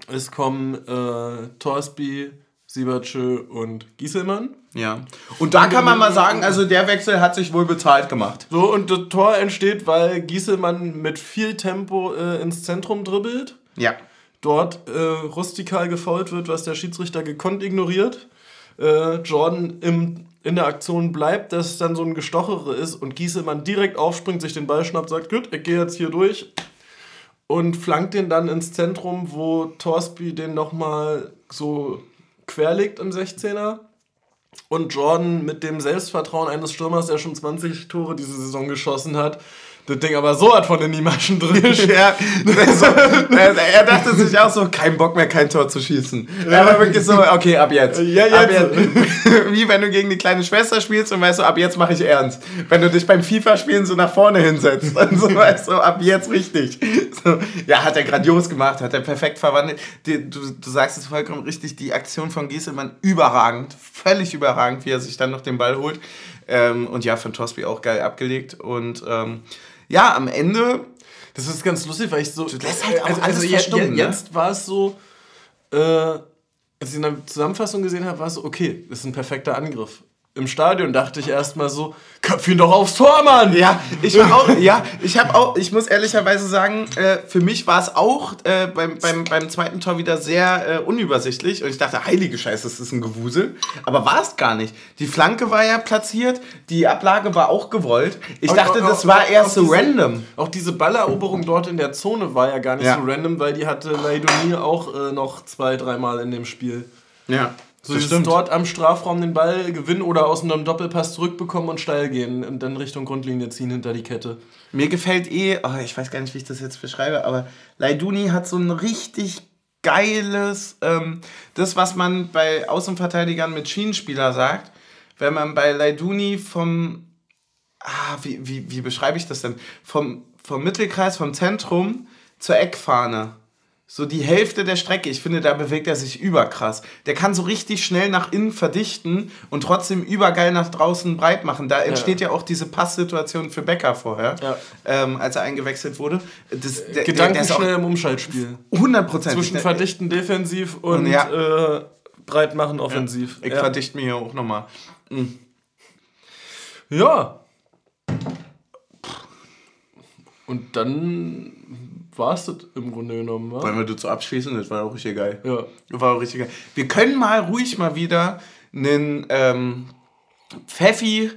Es kommen äh, Torsby, Siebertschö und Gieselmann. Ja. Und da kann man mal sagen, also der Wechsel hat sich wohl bezahlt gemacht. So, und das Tor entsteht, weil Gieselmann mit viel Tempo äh, ins Zentrum dribbelt. Ja. Dort äh, rustikal gefault wird, was der Schiedsrichter gekonnt ignoriert. Äh, Jordan im, in der Aktion bleibt, dass es dann so ein Gestochere ist und Gieselmann direkt aufspringt, sich den Ball schnappt, sagt, gut, ich gehe jetzt hier durch, und flankt den dann ins Zentrum, wo Torsby den nochmal so querlegt im 16er. Und Jordan mit dem Selbstvertrauen eines Stürmers, der schon 20 Tore diese Saison geschossen hat, das Ding aber so hat von den Nimaschen drin. ja, also, er dachte sich auch so, kein Bock mehr, kein Tor zu schießen. Ja. Er war wirklich so, okay, ab jetzt. Ja, jetzt. Ab jetzt. Wie wenn du gegen die kleine Schwester spielst und weißt du, ab jetzt mache ich ernst. Wenn du dich beim FIFA-Spielen so nach vorne hinsetzt und so weißt du, ab jetzt richtig. So, ja, hat er grandios gemacht, hat er perfekt verwandelt. Die, du, du sagst es vollkommen richtig, die Aktion von Gieselmann überragend, völlig überragend, wie er sich dann noch den Ball holt. Ähm, und ja, von Tosby auch geil abgelegt. Und ähm, ja, am Ende. Das ist ganz lustig, weil ich so. Du lässt halt auch also, alles also jetzt, ne? jetzt war es so, äh, als ich in der Zusammenfassung gesehen habe, war es so, okay, das ist ein perfekter Angriff im Stadion dachte ich erstmal so, köpf ihn doch aufs Tor, Mann! Ja, ich war auch, ja, ich habe auch, ich muss ehrlicherweise sagen, äh, für mich war es auch äh, beim, beim, beim zweiten Tor wieder sehr äh, unübersichtlich und ich dachte, heilige Scheiße, das ist ein Gewusel. Aber war es gar nicht. Die Flanke war ja platziert, die Ablage war auch gewollt. Ich auch, dachte, auch, das war eher so diese, random. Auch diese Balleroberung dort in der Zone war ja gar nicht ja. so random, weil die hatte Leidoni auch äh, noch zwei, dreimal in dem Spiel. Ja. So das stimmt. dort am Strafraum den Ball gewinnen oder aus einem Doppelpass zurückbekommen und steil gehen und dann Richtung Grundlinie ziehen hinter die Kette. Mir gefällt eh, oh, ich weiß gar nicht, wie ich das jetzt beschreibe, aber Leiduni hat so ein richtig geiles, ähm, das, was man bei Außenverteidigern mit Schienenspieler sagt, wenn man bei Leiduni vom, ah, wie, wie, wie beschreibe ich das denn, vom, vom Mittelkreis, vom Zentrum zur Eckfahne so die Hälfte der Strecke. Ich finde, da bewegt er sich überkrass. Der kann so richtig schnell nach innen verdichten und trotzdem übergeil nach draußen breit machen. Da entsteht ja, ja auch diese Passsituation für Becker vorher, ja. ähm, als er eingewechselt wurde. Das, der, Gedanken schnell im Umschaltspiel. 100 Prozent. Zwischen verdichten defensiv und, und ja. äh, breit machen offensiv. Ich verdichte mir hier auch nochmal. Mhm. Ja. Und dann war es das im Grunde genommen. Wa? Wollen wir dazu abschließen? Das war auch richtig geil. Ja. Das war auch richtig geil. Wir können mal ruhig mal wieder einen ähm, Pfeffi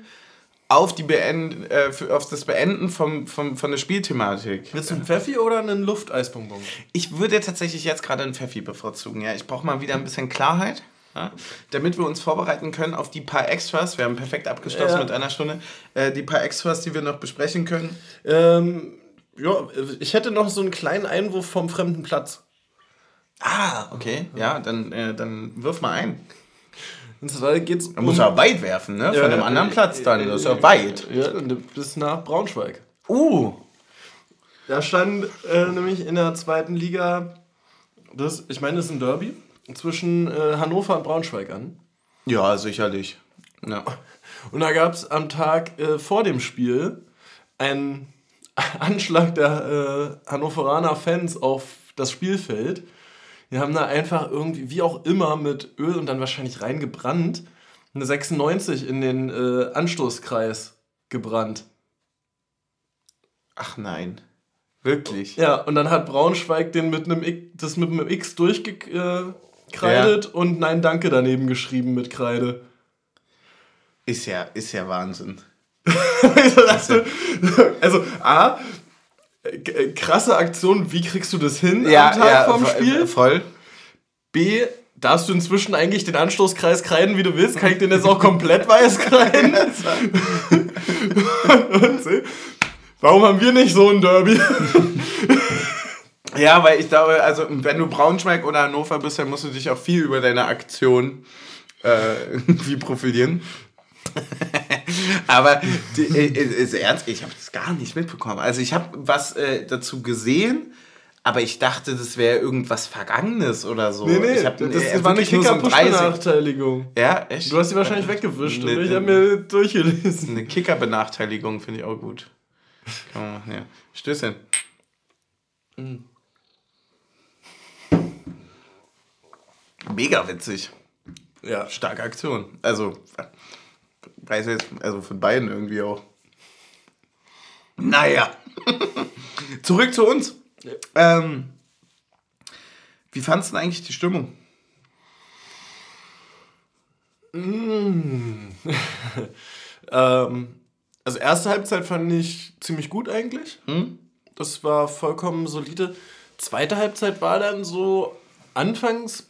auf, die Beend, äh, auf das Beenden vom, vom, von der Spielthematik. Willst du einen Pfeffi oder einen Lufteisbonbon? Ich würde tatsächlich jetzt gerade einen Pfeffi bevorzugen. Ja, ich brauche mal wieder ein bisschen Klarheit. Ja, damit wir uns vorbereiten können auf die paar Extras. Wir haben perfekt abgeschlossen Ja. mit einer Stunde. Äh, die paar Extras, die wir noch besprechen können. Ähm, ja, ich hätte noch so einen kleinen Einwurf vom fremden Platz. Ah, okay. Ja, dann, äh, dann wirf mal ein. Und zwar geht's Man muss ja weit werfen, ne? Von einem anderen Platz dann. Das ist ja weit. Ja, bis nach Braunschweig. Uh. Da stand äh, nämlich in der zweiten Liga, das, ich meine, das ist ein Derby, zwischen äh, Hannover und Braunschweig an. Ja, sicherlich. Ja. Und da gab es am Tag äh, vor dem Spiel einen Anschlag der äh, Hannoveraner Fans auf das Spielfeld. Die haben da einfach irgendwie, wie auch immer, mit Öl und dann wahrscheinlich reingebrannt, eine 96 in den äh, Anstoßkreis gebrannt. Ach nein. Wirklich. Ja, und dann hat Braunschweig den mit einem X, das mit einem X durchgekreidet und Nein Danke daneben geschrieben mit Kreide. Ist ja, ist ja Wahnsinn. Also, A, äh, krasse Aktion, wie kriegst du das hin am Tag vorm vo- Spiel? Voll. B, darfst du inzwischen eigentlich den Anstoßkreis kreiden, wie du willst? Kann ich den jetzt auch komplett weiß kreiden? Und C, warum haben wir nicht so ein Derby? Ja, weil ich glaube, also wenn du Braunschweig oder Hannover bist, dann musst du dich auch viel über deine Aktion äh, irgendwie profilieren. Aber die, äh, ist ernst, ich habe das gar nicht mitbekommen. Also ich habe was äh, dazu gesehen, aber ich dachte, das wäre irgendwas Vergangenes oder so. ich hab, das äh, war eine wirklich nur so ein 30 Kicker-Push-Benachteiligung. Ja, echt? Du hast die wahrscheinlich weggewischt Nee, und ich nee. habe mir durchgelesen. Eine Kicker-Benachteiligung finde ich auch gut. Kann man machen, ja. Stößchen. Mega witzig. Ja. Starke Aktion. Also, weiß jetzt, also von beiden irgendwie auch. Naja. Zurück zu uns. Ähm, wie fandst du denn eigentlich die Stimmung? Ähm, also erste Halbzeit fand ich ziemlich gut eigentlich. Das war vollkommen solide. Zweite Halbzeit war dann so anfangs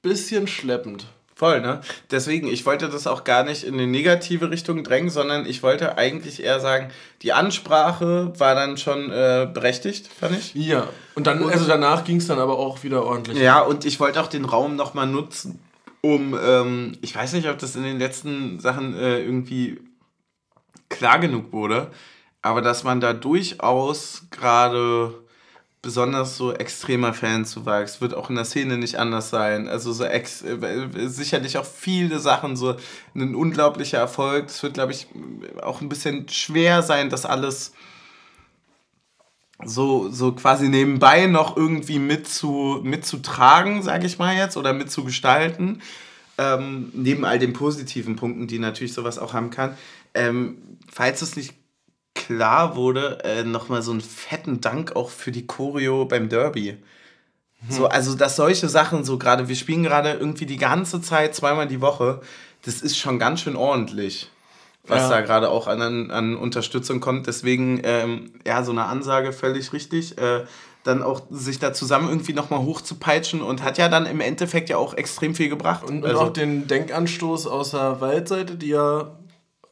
bisschen schleppend. Voll, ne? Deswegen, ich wollte das auch gar nicht in eine negative Richtung drängen, sondern ich wollte eigentlich eher sagen, die Ansprache war dann schon äh, berechtigt, fand ich. Ja. Und dann, also danach ging es dann aber auch wieder ordentlich. Ja, und ich wollte auch den Raum nochmal nutzen, um, ähm, ich weiß nicht, ob das in den letzten Sachen äh, irgendwie klar genug wurde, aber dass man da durchaus gerade besonders so extremer Fanzuwachs wird auch in der Szene nicht anders sein. Also so ex äh, sicherlich auch viele Sachen, so ein unglaublicher Erfolg. Es wird, glaube ich, auch ein bisschen schwer sein, das alles so, so quasi nebenbei noch irgendwie mit zu, mitzutragen, sage ich mal jetzt, oder mitzugestalten. Ähm, neben all den positiven Punkten, die natürlich sowas auch haben kann. Ähm, falls es nicht klar wurde, äh, nochmal so einen fetten Dank auch für die Choreo beim Derby. So, also, dass solche Sachen so gerade, wir spielen gerade irgendwie die ganze Zeit, zweimal die Woche, das ist schon ganz schön ordentlich, was Ja. da gerade auch an, an Unterstützung kommt. Deswegen, ähm, ja, so eine Ansage völlig richtig. Äh, dann auch sich da zusammen irgendwie nochmal hochzupeitschen und hat ja dann im Endeffekt ja auch extrem viel gebracht. Und, und also, auch den Denkanstoß aus der Waldseite, die ja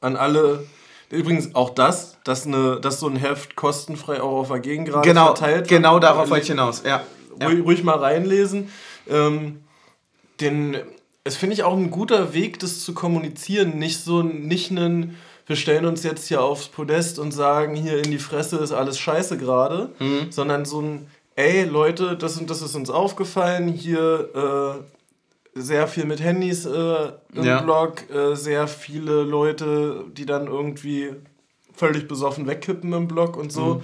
an alle. Übrigens auch das, dass, eine, dass so ein Heft kostenfrei auch auf der Gegend gerade genau, verteilt wird. genau darauf wollte ich hinaus. Ja. ja. ruhig, ruhig mal reinlesen. Ähm, den, es finde ich auch ein guter Weg, das zu kommunizieren. Nicht so nicht einen, wir stellen uns jetzt hier aufs Podest und sagen, hier in die Fresse ist alles scheiße gerade, Mhm. sondern so ein, ey Leute, das und das ist uns aufgefallen, hier äh, sehr viel mit Handys äh, im Ja. Blog, äh, sehr viele Leute, die dann irgendwie völlig besoffen wegkippen im Blog und so. Mhm.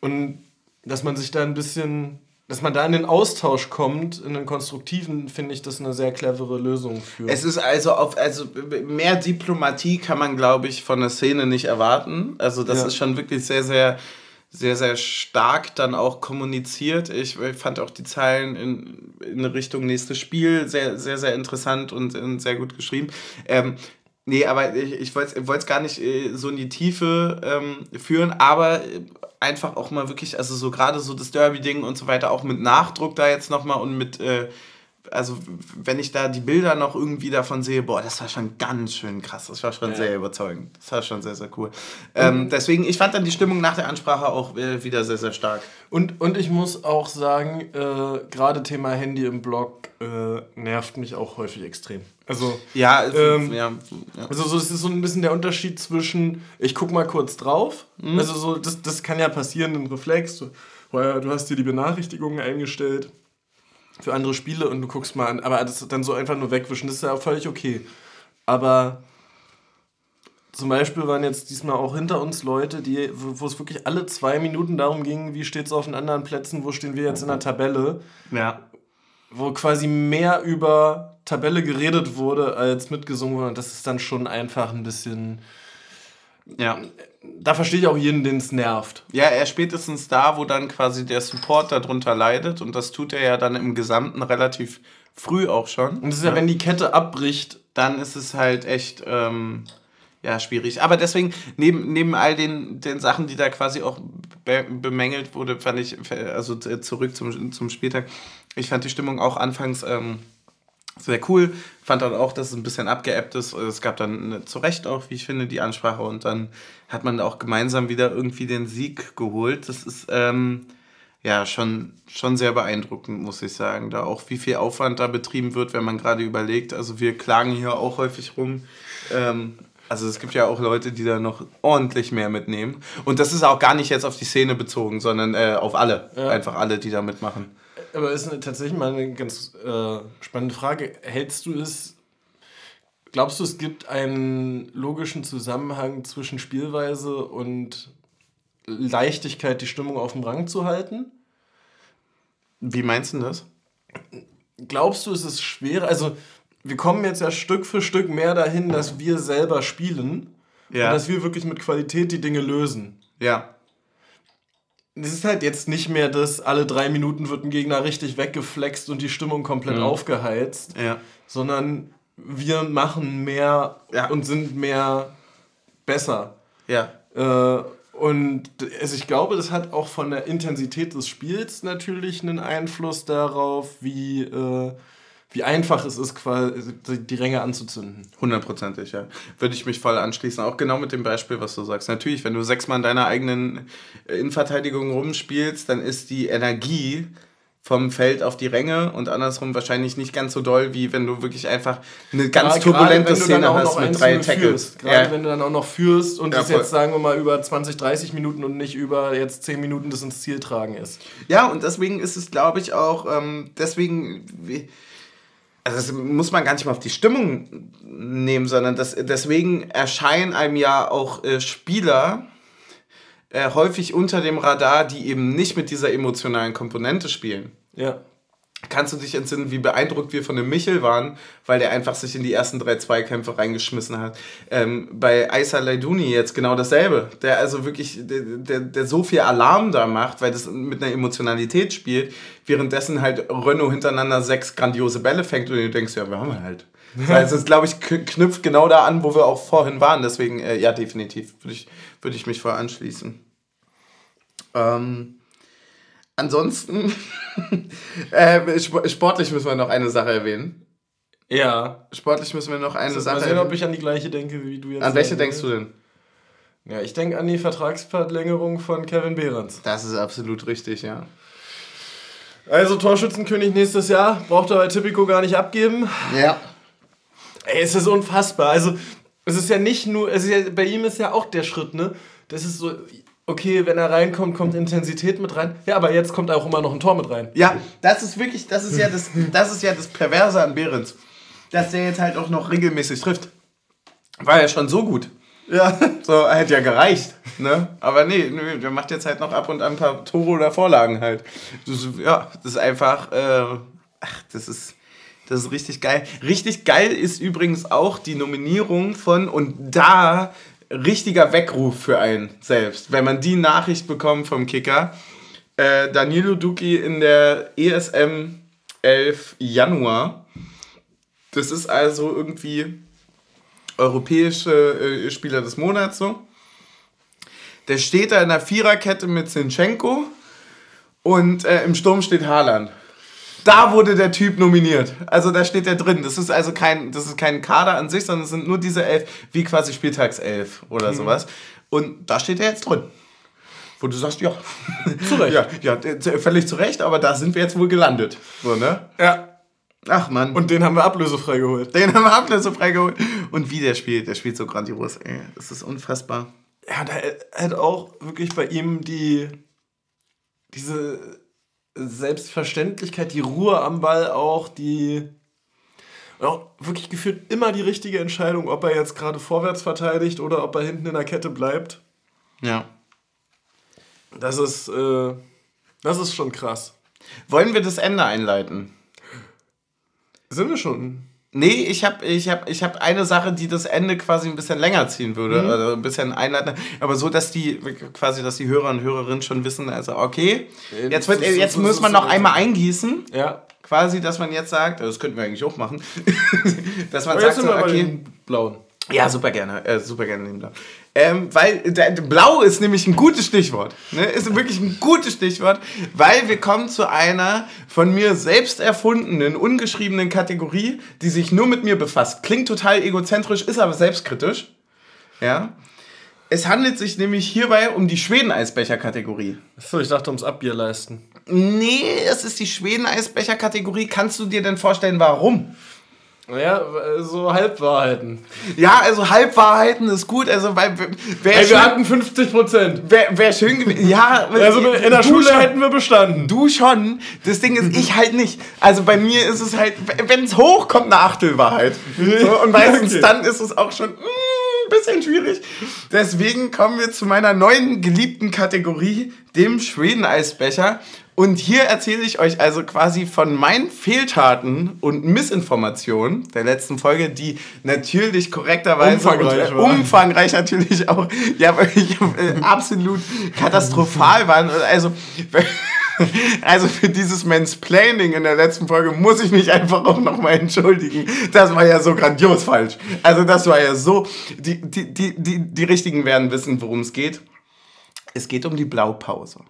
Und dass man sich da ein bisschen, dass man da in den Austausch kommt, in den konstruktiven, finde ich das eine sehr clevere Lösung für. Es ist also auf, also mehr Diplomatie kann man, glaube ich, von der Szene nicht erwarten. Also das Ja. ist schon wirklich sehr, sehr, sehr, sehr stark dann auch kommuniziert. Ich fand auch die Zeilen in, in Richtung nächstes Spiel sehr, sehr, sehr interessant und, und sehr gut geschrieben. Ähm, nee, aber ich, ich wollte es gar nicht äh, so in die Tiefe ähm, führen, aber einfach auch mal wirklich, also so gerade so das Derby-Ding und so weiter, auch mit Nachdruck da jetzt nochmal und mit, äh, also wenn ich da die Bilder noch irgendwie davon sehe, boah, das war schon ganz schön krass, das war schon ja. sehr überzeugend, das war schon sehr, sehr cool. Ähm, deswegen, ich fand dann die Stimmung nach der Ansprache auch äh, wieder sehr, sehr stark. Und, und ich muss auch sagen, äh, gerade Thema Handy im Blog äh, nervt mich auch häufig extrem. Also, ja, ähm, ja, ja, also so, es ist so ein bisschen der Unterschied zwischen, ich guck mal kurz drauf, mhm. also so, das, das kann ja passieren, ein Reflex, du, du hast dir die Benachrichtigungen eingestellt für andere Spiele und du guckst mal an, aber das dann so einfach nur wegwischen, das ist ja völlig okay. Aber zum Beispiel waren jetzt diesmal auch hinter uns Leute, die, wo es wirklich alle zwei Minuten darum ging, wie steht es auf den anderen Plätzen, wo stehen wir jetzt in der Tabelle. Ja. Wo quasi mehr über Tabelle geredet wurde, als mitgesungen wurde. Und das ist dann schon einfach ein bisschen. Ja. Da verstehe ich auch jeden, den es nervt. Ja, er spätestens da, wo dann quasi der Support darunter leidet. Und das tut er ja dann im Gesamten relativ früh auch schon. Und das ist ja, ja wenn die Kette abbricht. Dann ist es halt echt. Ähm, ja, schwierig. Aber deswegen, neben, neben all den, den Sachen, die da quasi auch be bemängelt wurde, fand ich, also zurück zum, zum Spieltag, ich fand die Stimmung auch anfangs ähm, sehr cool. Fand dann auch, dass es ein bisschen abgeappt ist. Es gab dann zu Recht auch, wie ich finde, die Ansprache und dann hat man auch gemeinsam wieder irgendwie den Sieg geholt. Das ist ähm, ja schon, schon sehr beeindruckend, muss ich sagen. Da auch wie viel Aufwand da betrieben wird, wenn man gerade überlegt. Also wir klagen hier auch häufig rum. Ähm, also es gibt ja auch Leute, die da noch ordentlich mehr mitnehmen. Und das ist auch gar nicht jetzt auf die Szene bezogen, sondern äh, auf alle. Ja. Einfach alle, die da mitmachen. Aber ist tatsächlich mal eine ganz äh, spannende Frage. Hältst du es, glaubst du, es gibt einen logischen Zusammenhang zwischen Spielweise und Leichtigkeit, die Stimmung auf dem Rang zu halten? Wie meinst du das? Glaubst du, es ist schwerer? Also, wir kommen jetzt ja Stück für Stück mehr dahin, dass wir selber spielen ja. und dass wir wirklich mit Qualität die Dinge lösen. Ja es ist halt jetzt nicht mehr das, alle drei Minuten wird ein Gegner richtig weggeflext und die Stimmung komplett mhm. aufgeheizt, ja. sondern wir machen mehr ja. und sind mehr besser. Ja. Äh, und also ich glaube, das hat auch von der Intensität des Spiels natürlich einen Einfluss darauf, wie äh, wie einfach es ist, quasi die Ränge anzuzünden. Hundertprozentig, ja. Würde ich mich voll anschließen. Auch genau mit dem Beispiel, was du sagst. Natürlich, wenn du sechsmal in deiner eigenen äh, Innenverteidigung rumspielst, dann ist die Energie vom Feld auf die Ränge und andersrum wahrscheinlich nicht ganz so doll, wie wenn du wirklich einfach eine ganz ja, turbulente Szene hast mit drei Tackles. Gerade ja. wenn du dann auch noch führst und ja, das jetzt sagen wir mal über 20, 30 Minuten und nicht über jetzt 10 Minuten das ins Ziel tragen ist. Ja, und deswegen ist es, glaube ich, auch, ähm, deswegen also das muss man gar nicht mal auf die Stimmung nehmen, sondern das, deswegen erscheinen einem ja auch äh, Spieler äh, häufig unter dem Radar, die eben nicht mit dieser emotionalen Komponente spielen. Ja. Kannst du dich entsinnen, wie beeindruckt wir von dem Michel waren, weil der einfach sich in die ersten drei Zweikämpfe reingeschmissen hat. Ähm, bei Aisa Leiduni jetzt genau dasselbe. Der also wirklich, der, der, der so viel Alarm da macht, weil das mit einer Emotionalität spielt, währenddessen halt Renault hintereinander sechs grandiose Bälle fängt und du denkst, ja, wir haben halt. Heißt, es glaube ich knüpft genau da an, wo wir auch vorhin waren. Deswegen, äh, ja, definitiv würde ich, würd ich mich voll anschließen. Ähm, Ansonsten, äh, sportlich müssen wir noch eine Sache erwähnen. Ja. Sportlich müssen wir noch eine Sache erwähnen. Mal sehen, ob ich an die gleiche denke, wie du jetzt. An welche denkst du denn? Ja, ich denke an die Vertragsverlängerung von Kevin Behrens. Das ist absolut richtig, ja. Also Torschützenkönig nächstes Jahr, braucht er bei Tipico gar nicht abgeben. Ja. Ey, es ist unfassbar. Also, es ist ja nicht nur, es ist ja, bei ihm ist ja auch der Schritt, ne? Das ist so, okay, wenn er reinkommt, kommt Intensität mit rein. Ja, aber jetzt kommt auch immer noch ein Tor mit rein. Ja, das ist wirklich, das ist ja das, das ist ja das Perverse an Behrens. Dass der jetzt halt auch noch regelmäßig trifft. War ja schon so gut. Ja. So, hätte ja gereicht. Ne? Aber nee, nee, der macht jetzt halt noch ab und an ein paar Tore oder Vorlagen halt. Das, ja, das ist einfach, äh, ach, das ist. Das ist richtig geil. Richtig geil ist übrigens auch die Nominierung von, und da richtiger Weckruf für einen selbst, wenn man die Nachricht bekommt vom Kicker. Äh, Danilo Duki in der ESM 11 Januar. Das ist also irgendwie europäische äh, Spieler des Monats so. Der steht da in der Viererkette mit Zinchenko und äh, im Sturm steht Haaland. Da wurde der Typ nominiert. Also da steht er drin. Das ist also kein, das ist kein Kader an sich, sondern es sind nur diese elf, wie quasi Spieltagself oder mhm. sowas. Und da steht er jetzt drin. Wo du sagst, ja. Zu Recht. ja, ja, völlig zu Recht, aber da sind wir jetzt wohl gelandet. So, ne? Ja. Ach man. Und den haben wir ablösefrei geholt. Den haben wir ablösefrei geholt. Und wie der spielt, der spielt so grandios, ey. Das ist unfassbar. Ja, da hat auch wirklich bei ihm die, diese Selbstverständlichkeit, die Ruhe am Ball auch, die auch wirklich gefühlt immer die richtige Entscheidung, ob er jetzt gerade vorwärts verteidigt oder ob er hinten in der Kette bleibt. Ja. Das ist, äh, das ist schon krass. Wollen wir das Ende einleiten? Sind wir schon? Nee, ich habe ich hab, ich hab eine Sache, die das Ende quasi ein bisschen länger ziehen würde, mhm. also ein bisschen einleiten, aber so, dass die quasi, dass die Hörer und Hörerinnen schon wissen, also okay, jetzt, wird, jetzt muss man noch einmal eingießen. Ja. Quasi, dass man jetzt sagt, das könnten wir eigentlich auch machen, dass man sagt, so, okay, blauen. Ja, super gerne, äh, super gerne den Blau. Ähm, weil der, Blau ist nämlich ein gutes Stichwort. Ne? Ist wirklich ein gutes Stichwort, weil wir kommen zu einer von mir selbst erfundenen, ungeschriebenen Kategorie, die sich nur mit mir befasst. Klingt total egozentrisch, ist aber selbstkritisch. Ja. Es handelt sich nämlich hierbei um die Schweden-Eisbecher-Kategorie. Achso, ich dachte ums Abbierleisten. Nee, es ist die Schweden-Eisbecher-Kategorie. Kannst du dir denn vorstellen, warum? Ja, so Halbwahrheiten. Ja, also Halbwahrheiten ist gut. Also, weil, wär Ey, wir hatten 50 Prozent. Wäre wär schön gewesen. Ja, also in der Schule schon, hätten wir bestanden. Du schon. Das Ding ist, ich halt nicht. Also bei mir ist es halt, wenn es hochkommt, eine Achtelwahrheit. So, und meistens okay. dann ist es auch schon ein mm, bisschen schwierig. Deswegen kommen wir zu meiner neuen geliebten Kategorie, dem Schweden-Eisbecher. Und hier erzähle ich euch also quasi von meinen Fehltaten und Missinformationen der letzten Folge, die natürlich korrekterweise umfangreich, und, äh, umfangreich natürlich auch ja wirklich äh, absolut katastrophal waren. Also also für dieses Mansplaining in der letzten Folge muss ich mich einfach auch nochmal entschuldigen. Das war ja so grandios falsch. Also das war ja so, die, die, die, die, die Richtigen werden wissen, worum es geht. Es geht um die Blaupause.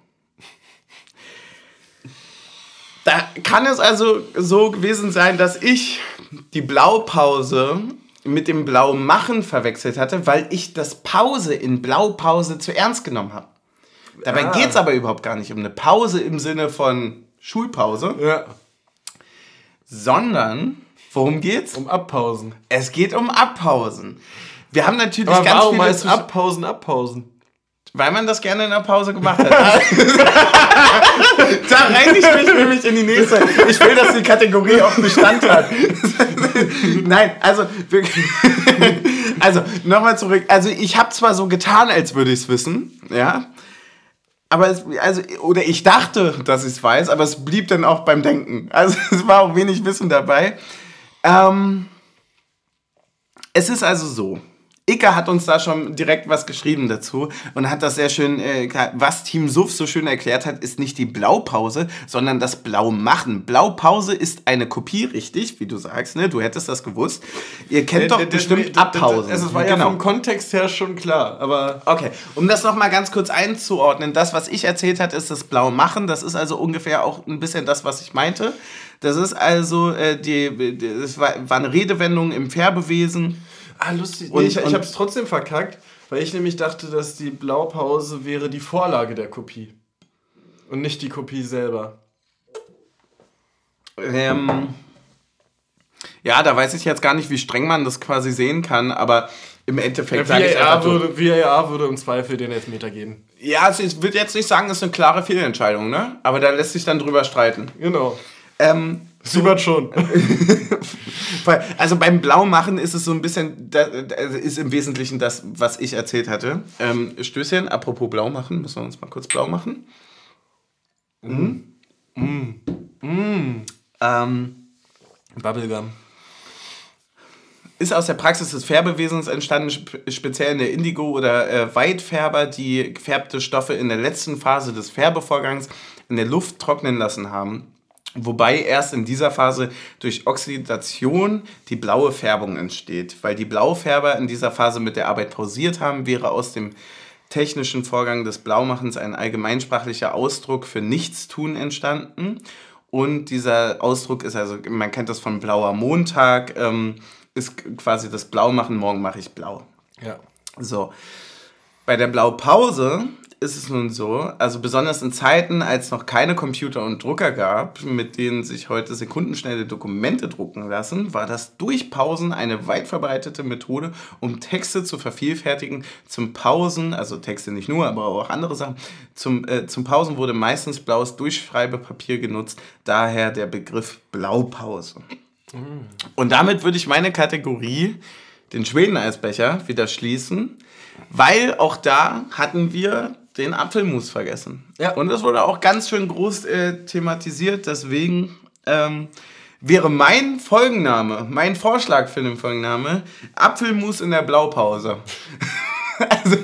Da kann es also so gewesen sein, dass ich die Blaupause mit dem Blaumachen verwechselt hatte, weil ich das Pause in Blaupause zu ernst genommen habe. Dabei ah. geht es aber überhaupt gar nicht um eine Pause im Sinne von Schulpause, ja. sondern worum geht's? Um Abpausen. Es geht um Abpausen. Wir haben natürlich aber ganz warum viele Abpausen, Abpausen. Weil man das gerne in der Pause gemacht hat. da rein ich mich nämlich in die nächste. Ich will, dass die Kategorie auch Bestand hat. Nein, also, also nochmal zurück. Also ich habe zwar so getan, als würde ich es wissen, ja. Aber es, also, oder ich dachte, dass ich es weiß, aber es blieb dann auch beim Denken. Also es war auch wenig Wissen dabei. Ähm, es ist also so. Icke hat uns da schon direkt was geschrieben dazu und hat das sehr schön, äh, was Team Suff so schön erklärt hat, ist nicht die Blaupause, sondern das Blaumachen. Blaupause ist eine Kopie, richtig, wie du sagst, ne? Du hättest das gewusst. Ihr kennt doch bestimmt Abpausen. Es war ja genau. vom Kontext her schon klar, aber... Okay, um das nochmal ganz kurz einzuordnen, das, was ich erzählt hat, ist das Blaumachen. Das ist also ungefähr auch ein bisschen das, was ich meinte. Das ist also, äh, die, das war, war eine Redewendung im Färbewesen Ah, lustig. Und, nee, ich, ich habe es trotzdem verkackt, weil ich nämlich dachte, dass die Blaupause wäre die Vorlage der Kopie. Und nicht die Kopie selber. Ähm, ja, da weiß ich jetzt gar nicht, wie streng man das quasi sehen kann, aber im Endeffekt ja, VAR, würde, VAR würde im Zweifel den Elfmeter geben. Ja, also ich würde jetzt nicht sagen, es ist eine klare Fehlentscheidung, ne? Aber da lässt sich dann drüber streiten. Genau. Ähm, Siebert schon. also beim Blaumachen ist es so ein bisschen, das ist im Wesentlichen das, was ich erzählt hatte. Ähm, Stößchen, apropos Blaumachen, müssen wir uns mal kurz blau machen. Mhm. Mhm. Mhm. Ähm, Bubblegum. Ist aus der Praxis des Färbewesens entstanden, speziell in der Indigo- oder äh, Weitfärber, die gefärbte Stoffe in der letzten Phase des Färbevorgangs in der Luft trocknen lassen haben Wobei erst in dieser Phase durch Oxidation die blaue Färbung entsteht. Weil die Blaufärber in dieser Phase mit der Arbeit pausiert haben, wäre aus dem technischen Vorgang des Blaumachens ein allgemeinsprachlicher Ausdruck für Nichtstun entstanden. Und dieser Ausdruck ist also, man kennt das von blauer Montag, ähm, ist quasi das Blaumachen, morgen mache ich blau. Ja. So. Bei der Blaupause ist es nun so, also besonders in Zeiten, als noch keine Computer und Drucker gab, mit denen sich heute sekundenschnelle Dokumente drucken lassen, war das Durchpausen eine weit verbreitete Methode, um Texte zu vervielfältigen. Zum Pausen, also Texte nicht nur, aber auch andere Sachen, zum, äh, zum Pausen wurde meistens blaues Durchschreibepapier genutzt, daher der Begriff Blaupause. Und damit würde ich meine Kategorie, den Schweden-Eisbecher, wieder schließen, weil auch da hatten wir den Apfelmus vergessen. Ja. Und das wurde auch ganz schön groß äh, thematisiert, deswegen ähm, wäre mein Folgenname, mein Vorschlag für den Folgenname, Apfelmus in der Blaupause. Also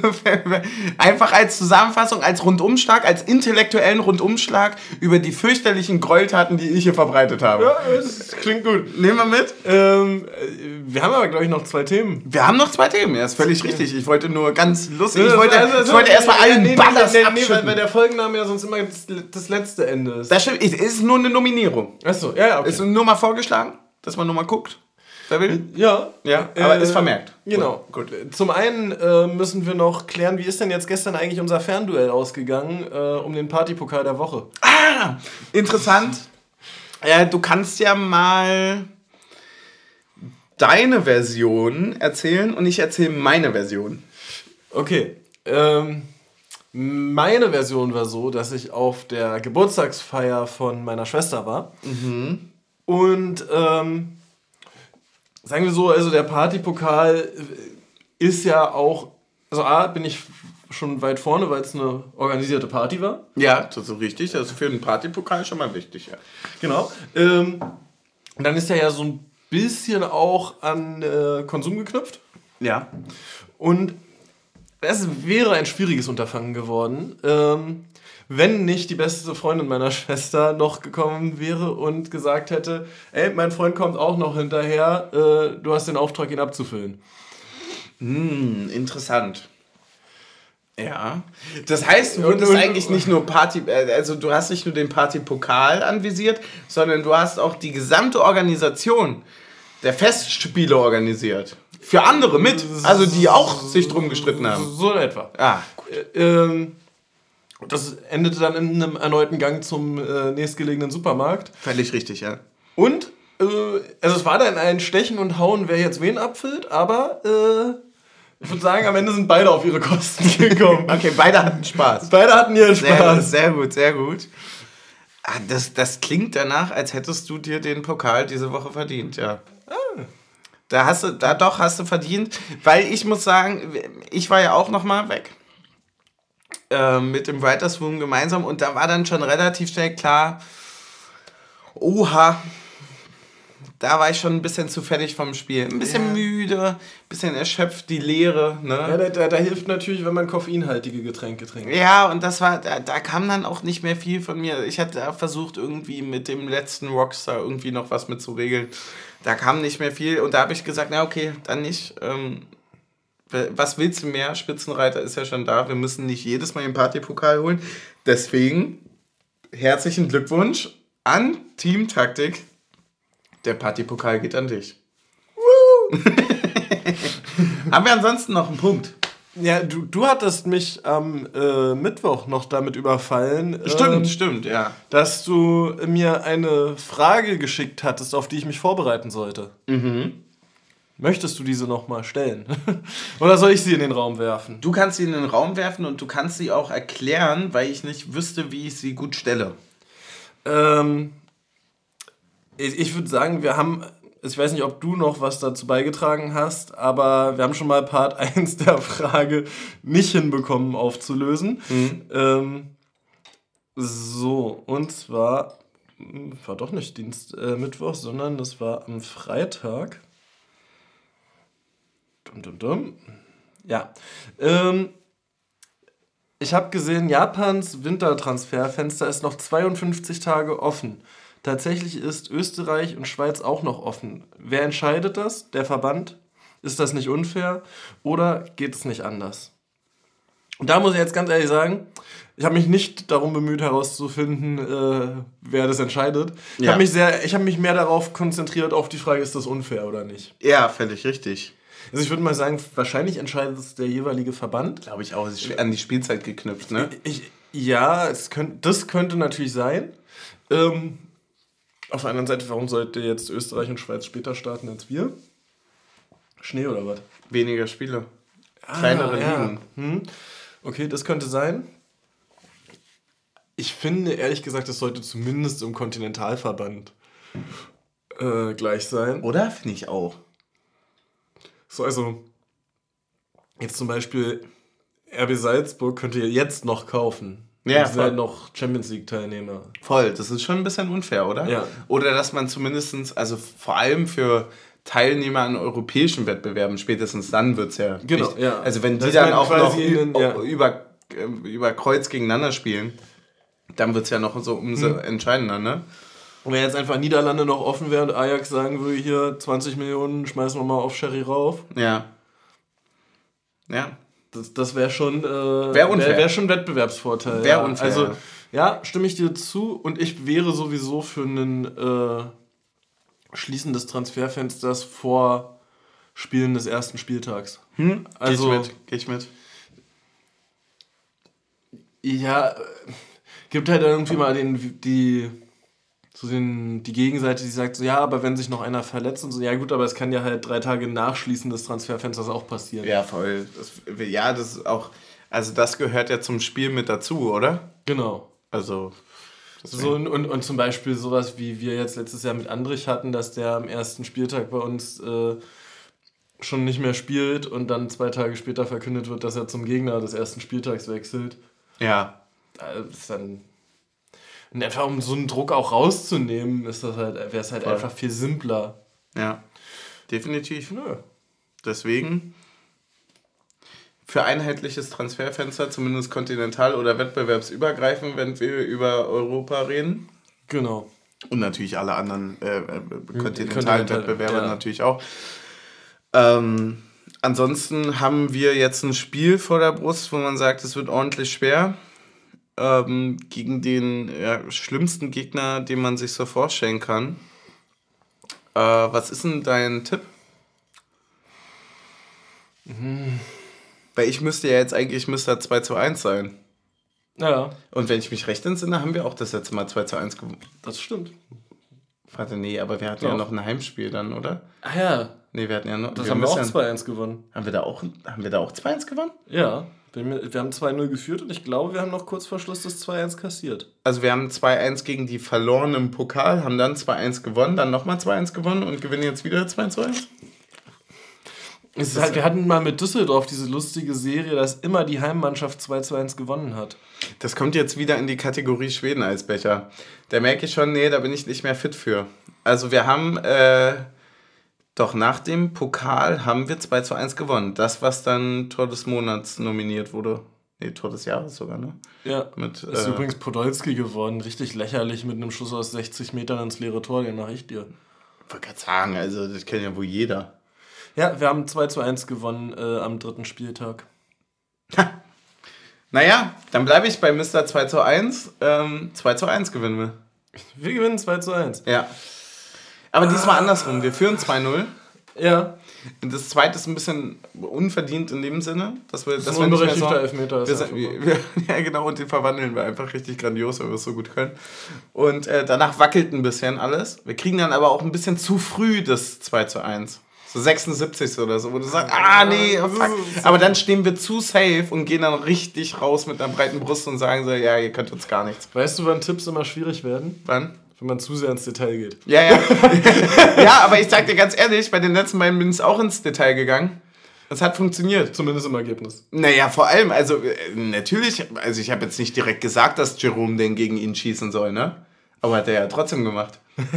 einfach als Zusammenfassung, als Rundumschlag, als intellektuellen Rundumschlag über die fürchterlichen Gräueltaten, die ich hier verbreitet habe. Ja, das klingt gut. Nehmen wir mit. Ähm, wir haben aber, glaube ich, noch zwei Themen. Wir haben noch zwei Themen, ja, ist völlig richtig. Ich wollte nur ganz lustig, ich Also, wollte, also, ich wollte erstmal allen nee, Ballast nee, nee, nee, weil, weil der Folgenname ja sonst immer das, das letzte Ende ist. Das stimmt, es ist nur eine Nominierung. Achso, ja, ja, okay. Ist nur mal vorgeschlagen, dass man nur mal guckt. Will? ja, Ja, aber ist vermerkt. Genau. Gut. Zum einen äh, müssen wir noch klären, wie ist denn jetzt gestern eigentlich unser Fernduell ausgegangen äh, um den Partypokal der Woche? Ah, interessant. Äh, du kannst ja mal deine Version erzählen und ich erzähle meine Version. Okay. Ähm, meine Version war so, dass ich auf der Geburtstagsfeier von meiner Schwester war. Und ähm, sagen wir so, also der Partypokal ist ja auch, also A, bin ich schon weit vorne, weil es eine organisierte Party war. Ja, das ist richtig. Das ist für einen Partypokal schon mal wichtig. Ja. Genau. Ähm, dann ist er ja so ein bisschen auch an äh, Konsum geknüpft. ja. Und es wäre ein schwieriges Unterfangen geworden, ähm, wenn nicht die beste Freundin meiner Schwester noch gekommen wäre und gesagt hätte, ey, mein Freund kommt auch noch hinterher, äh, du hast den Auftrag, ihn abzufüllen. Hm, interessant. Ja. Das heißt, du und- eigentlich nicht nur Party, äh, also du hast nicht nur den Partypokal anvisiert, sondern du hast auch die gesamte Organisation der Festspiele organisiert. Für andere mit, also die auch sich drum gestritten haben. So in etwa. Ah, Äh, ähm, das endete dann in einem erneuten Gang zum äh, nächstgelegenen Supermarkt. völlig richtig, ja. Und, äh, also es war dann ein Stechen und Hauen, wer jetzt wen abfüllt, aber äh, ich würde sagen, am Ende sind beide auf ihre Kosten gekommen. Okay, beide hatten Spaß. Beide hatten ihren Sehr, Spaß. sehr gut, sehr gut. Ah, das, das klingt danach, als hättest du dir den Pokal diese Woche verdient, ja. Da hast du, da doch hast du verdient, weil ich muss sagen, ich war ja auch noch mal weg ähm, mit dem Writers Room gemeinsam und da war dann schon relativ schnell klar, oha, da war ich schon ein bisschen zu fertig vom Spiel, ein bisschen Ja. müde, ein bisschen erschöpft, die Leere, ne? Ja, da, da, da hilft natürlich, wenn man koffeinhaltige Getränke trinkt. Ja, und das war, da, da kam dann auch nicht mehr viel von mir. Ich hatte versucht, irgendwie mit dem letzten Rockstar irgendwie noch was mit zu regeln. Da kam nicht mehr viel und da habe ich gesagt, na okay, dann nicht. Ähm, was willst du mehr? Spitzenreiter ist ja schon da. Wir müssen nicht jedes Mal den Partypokal holen. Deswegen herzlichen Glückwunsch an Team Taktik. Der Partypokal geht an dich. Haben wir ansonsten noch einen Punkt? Ja, du, du hattest mich am äh, Mittwoch noch damit überfallen, Stimmt, ähm, stimmt, ja. dass du mir eine Frage geschickt hattest, auf die ich mich vorbereiten sollte. Mhm. Möchtest du diese nochmal stellen? Oder soll ich sie in den Raum werfen? Du kannst sie in den Raum werfen und du kannst sie auch erklären, weil ich nicht wüsste, wie ich sie gut stelle. Ähm, ich ich würde sagen, wir haben, ich weiß nicht, ob du noch was dazu beigetragen hast, aber wir haben schon mal Part 1 der Frage nicht hinbekommen aufzulösen. Ähm, so, und zwar hm, war doch nicht Dienst, äh, Mittwoch, sondern das war am Freitag. Dum, dum, dum. Ja. Ähm, ich habe gesehen, Japans Wintertransferfenster ist noch 52 Tage offen. Tatsächlich ist Österreich und Schweiz auch noch offen. Wer entscheidet das? Der Verband? Ist das nicht unfair? Oder geht es nicht anders? Und da muss ich jetzt ganz ehrlich sagen, ich habe mich nicht darum bemüht herauszufinden, äh, wer das entscheidet. Ich Ja. habe mich, sehr- ich hab mich mehr darauf konzentriert, auf die Frage, ist das unfair oder nicht. Ja, völlig richtig. Also ich würde mal sagen, wahrscheinlich entscheidet es der jeweilige Verband. Glaube ich auch. Es ist an die Spielzeit geknüpft, ne? Ich, ja, es könnt, das könnte natürlich sein. Ähm, auf der anderen Seite, warum sollte jetzt Österreich und Schweiz später starten als wir? Schnee oder was? Weniger Spiele. Kleinere Ah, ja. Ligen. Hm. Okay, das könnte sein. Ich finde, ehrlich gesagt, es sollte zumindest im Kontinentalverband äh, gleich sein. Oder? Finde ich auch. So, also, jetzt zum Beispiel, RB Salzburg könnt ihr jetzt noch kaufen. Ja, Und voll. noch Champions League-Teilnehmer. Voll. Das ist schon ein bisschen unfair, oder? Ja. Oder dass man zumindestens, also vor allem für Teilnehmer an europäischen Wettbewerben, spätestens dann wird es ja. Genau, wichtig. ja. Also wenn die Dass dann auch noch einen- ja. über, äh, über Kreuz gegeneinander spielen, dann wird es ja noch so umso Hm. entscheidender, ne? Und wenn jetzt einfach Niederlande noch offen wäre und Ajax sagen würde, hier 20 Millionen schmeißen wir mal auf Sherry rauf, Ja. Ja. das, das wäre schon, äh, Wär unfair. Wär, wär schon Wettbewerbsvorteil. Wär ja. unfair, Also, ja. stimme ich dir zu und ich wäre sowieso für ein äh, Schließen des Transferfensters vor Spielen des ersten Spieltags. Hm? Also- Geh ich mit. Geh ich mit. Ja, äh, gibt halt irgendwie mal den, die, so den, die Gegenseite, die sagt so, ja, aber wenn sich noch einer verletzt und so, ja gut, aber es kann ja halt drei Tage nach Schließen des Transferfensters auch passieren. Ja, voll. Das, ja, das ist auch, also das gehört ja zum Spiel mit dazu, oder? Genau. Also. So, und, und, und zum Beispiel sowas, wie wir jetzt letztes Jahr mit Andrich hatten, dass der am ersten Spieltag bei uns äh, schon nicht mehr spielt und dann zwei Tage später verkündet wird, dass er zum Gegner des ersten Spieltags wechselt. Ja. Da ist dann. Und einfach um so einen Druck auch rauszunehmen, ist das halt, wäre es halt Voll. einfach viel simpler. Ja. Definitiv. Nö. Deswegen für einheitliches Transferfenster, zumindest kontinental oder wettbewerbsübergreifend, wenn wir über Europa reden. Genau. Und natürlich alle anderen äh, äh, kontinentalen Kontinental, Wettbewerbe ja. natürlich auch. Ähm, ansonsten haben wir jetzt ein Spiel vor der Brust, wo man sagt, es wird ordentlich schwer. Ähm, gegen den ja, schlimmsten Gegner, den man sich so vorstellen kann. Äh, was ist denn dein Tipp? Weil ich müsste ja jetzt eigentlich müsste 2 zu 1 sein. Ja, Und wenn ich mich recht entsinne, haben wir auch das letzte Mal 2 zu 1 gewonnen. das stimmt. Warte, nee, aber wir hatten ja Doch. noch ein Heimspiel dann, oder? Ah ja, Nee, wir hatten ja noch. das wir haben wir auch müssen- 2-1 gewonnen. Haben wir da auch, haben wir da auch 2-1 gewonnen? Ja, wir haben 2-0 geführt und ich glaube, wir haben noch kurz vor Schluss das 2-1 kassiert. Also wir haben 2-1 gegen die verloren im Pokal, haben dann 2-1 gewonnen, dann nochmal 2-1 gewonnen und gewinnen jetzt wieder 2-1. Es ist halt, wir hatten mal mit Düsseldorf diese lustige Serie, dass immer die Heimmannschaft 2 zu 1 gewonnen hat. Das kommt jetzt wieder in die Kategorie Schweden-Eisbecher. Da merke ich schon, nee, da bin ich nicht mehr fit für. Also wir haben, äh, doch nach dem Pokal haben wir 2 zu 1 gewonnen. Das, was dann Tor des Monats nominiert wurde. Nee, Tor des Jahres sogar, ne? Ja. Mit, Ist äh, übrigens Podolski geworden. Richtig lächerlich mit einem Schuss aus 60 Metern ins leere Tor, den mache ich dir. Ich wollte gerade sagen, also das kennt ja wohl jeder. Ja, wir haben 2 zu 1 gewonnen äh, am dritten Spieltag. Naja, dann bleibe ich bei Mr. 2 zu 1. Ähm, 2 zu 1 gewinnen wir. Wir gewinnen 2 zu 1. Ja. Aber diesmal andersrum. Wir führen 2-0. Ja, Und das zweite ist ein bisschen unverdient in dem Sinne, dass wir, das dass wir nicht mehr so, Elfmeter. wir, sind- wir, ja, genau, und den verwandeln wir einfach richtig grandios, weil wir es so gut können. Und äh, danach wackelt ein bisschen alles. Wir kriegen dann aber auch ein bisschen zu früh das 2 zu 1. So 76 oder so, wo du sagst, ah nee, oh, fuck. Aber dann stehen wir zu safe und gehen dann richtig raus mit einer breiten Brust und sagen so, ja, ihr könnt uns gar nichts. Weißt du, wann Tipps immer schwierig werden? Wann? Wenn man zu sehr ins Detail geht. Ja, ja. ja, aber ich sag dir ganz ehrlich, bei den letzten beiden bin ich auch ins Detail gegangen. Es hat funktioniert. Zumindest im Ergebnis. Naja, vor allem, also äh, natürlich, also ich habe jetzt nicht direkt gesagt, dass Jerome den gegen ihn schießen soll, ne? Aber hat er ja trotzdem gemacht.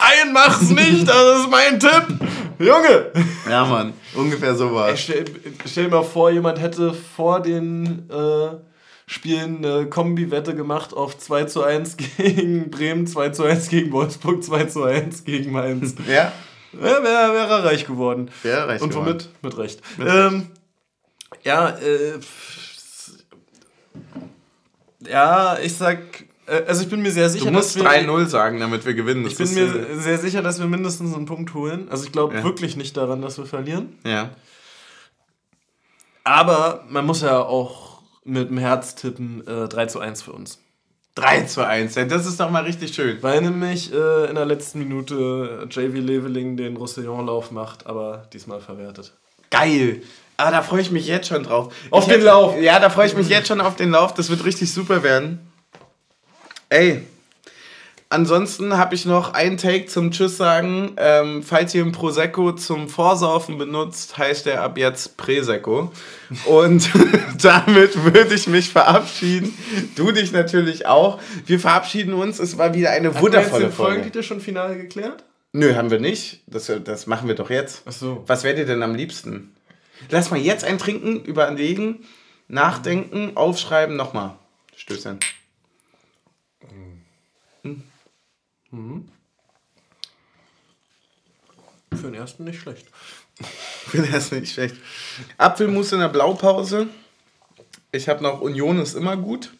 Nein, mach's nicht, das ist mein Tipp. Junge! Ja, Mann, ungefähr so war stell, stell dir mal vor, jemand hätte vor den äh, Spielen eine Kombi-Wette gemacht auf 2 zu 1 gegen Bremen, 2 zu 1 gegen Wolfsburg, 2 zu 1 gegen Mainz. Ja. Ja, wäre wär er reich geworden. Wäre reich Und geworden. womit? Mit Recht. ähm, ja, äh, ja, ich sag, also ich bin mir sehr sicher, Du musst dass wir 3-0 sagen, damit wir gewinnen. Das Ich bin mir äh, sehr sicher, dass wir mindestens einen Punkt holen. Also ich glaube Ja. wirklich nicht daran, dass wir verlieren. Ja. Aber man muss ja auch mit dem Herz tippen, äh, 3 zu 1 für uns. 3 zu 1, ja, das ist doch mal richtig schön. Weil nämlich äh, in der letzten Minute JV Leveling den Roussillon-Lauf macht, aber diesmal verwertet. Geil. Ah, da freue ich mich jetzt schon drauf. Auf Ich den hätte- Lauf. Ja, da freue ich mich jetzt schon auf den Lauf. Das wird richtig super werden. Ey. Ansonsten habe ich noch einen Take zum Tschüss sagen. Ähm, falls ihr ein Prosecco zum Vorsaufen benutzt, heißt er ab jetzt Presecco. Und damit würde ich mich verabschieden. Du dich natürlich auch. Wir verabschieden uns. Es war wieder eine wundervolle den Folge. Folgentitel schon final geklärt? Nö, haben wir nicht. Das, das machen wir doch jetzt. Ach so. Was wäre dir denn am liebsten? Lass mal jetzt ein Trinken, überlegen, nachdenken, aufschreiben, nochmal. Stößchen. Für den ersten nicht schlecht. Finde das nicht schlecht. Apfelmus in der Blaupause. Ich habe noch Union ist immer gut.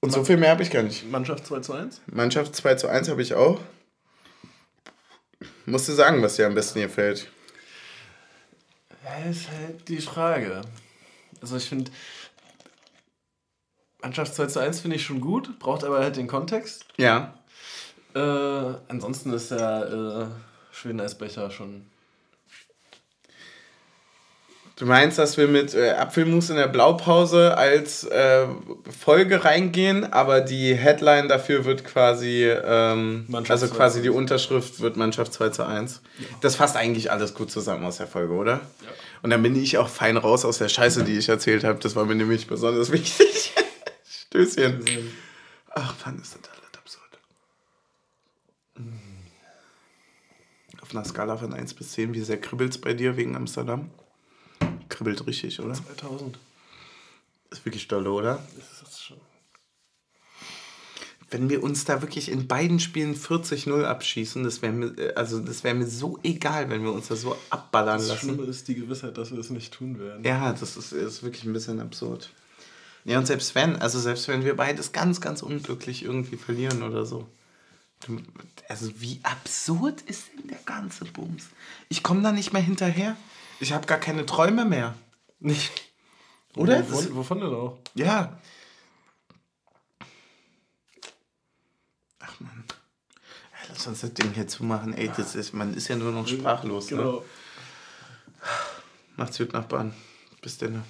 Und so viel mehr habe ich gar nicht. Mannschaft 2 zu 1? Mannschaft 2 zu 1 habe ich auch. Musst du sagen, was dir am besten gefällt. Ja, ist halt die Frage. Also ich finde, Mannschaft 2 zu 1 finde ich schon gut, braucht aber halt den Kontext. Ja. Äh, ansonsten ist der äh, Schweden-Eisbecher schon. Du meinst, dass wir mit äh, Apfelmus in der Blaupause als äh, Folge reingehen, aber die Headline dafür wird quasi, ähm, also 2 quasi die 1. Unterschrift wird Mannschaft 2 zu 1. Das fasst eigentlich alles gut zusammen aus der Folge, oder? Und dann bin ich auch fein raus aus der Scheiße, die ich erzählt habe. Das war mir nämlich besonders wichtig. Stößchen. Ach, Mann, ist das alles absurd. Auf einer Skala von 1 bis 10, wie sehr kribbelt es bei dir wegen Amsterdam? Kribbelt richtig, oder? 2000. Ist wirklich dolle, oder? Das ist schon. Wenn wir uns da wirklich in beiden Spielen 40-0 abschießen, das wäre mir, äh, also das wäre mir so egal, wenn wir uns da so abballern Das lassen. Schlimme ist die Gewissheit, dass wir es nicht tun werden. Ja, das ist, ist wirklich ein bisschen absurd. Ja, und selbst wenn, also selbst wenn wir beides ganz, ganz unglücklich irgendwie verlieren oder so. Also wie absurd ist denn der ganze Bums? Ich komme da nicht mehr hinterher. Ich habe gar keine Träume mehr. Nicht. Oder? Das- Wovon, wovon denn auch? Ja. Ach man. Ja, Lass uns das Ding hier zumachen. Ey, das ist, man ist ja nur noch sprachlos. Ne? Genau. Macht's gut, Nachbarn. Bis dann.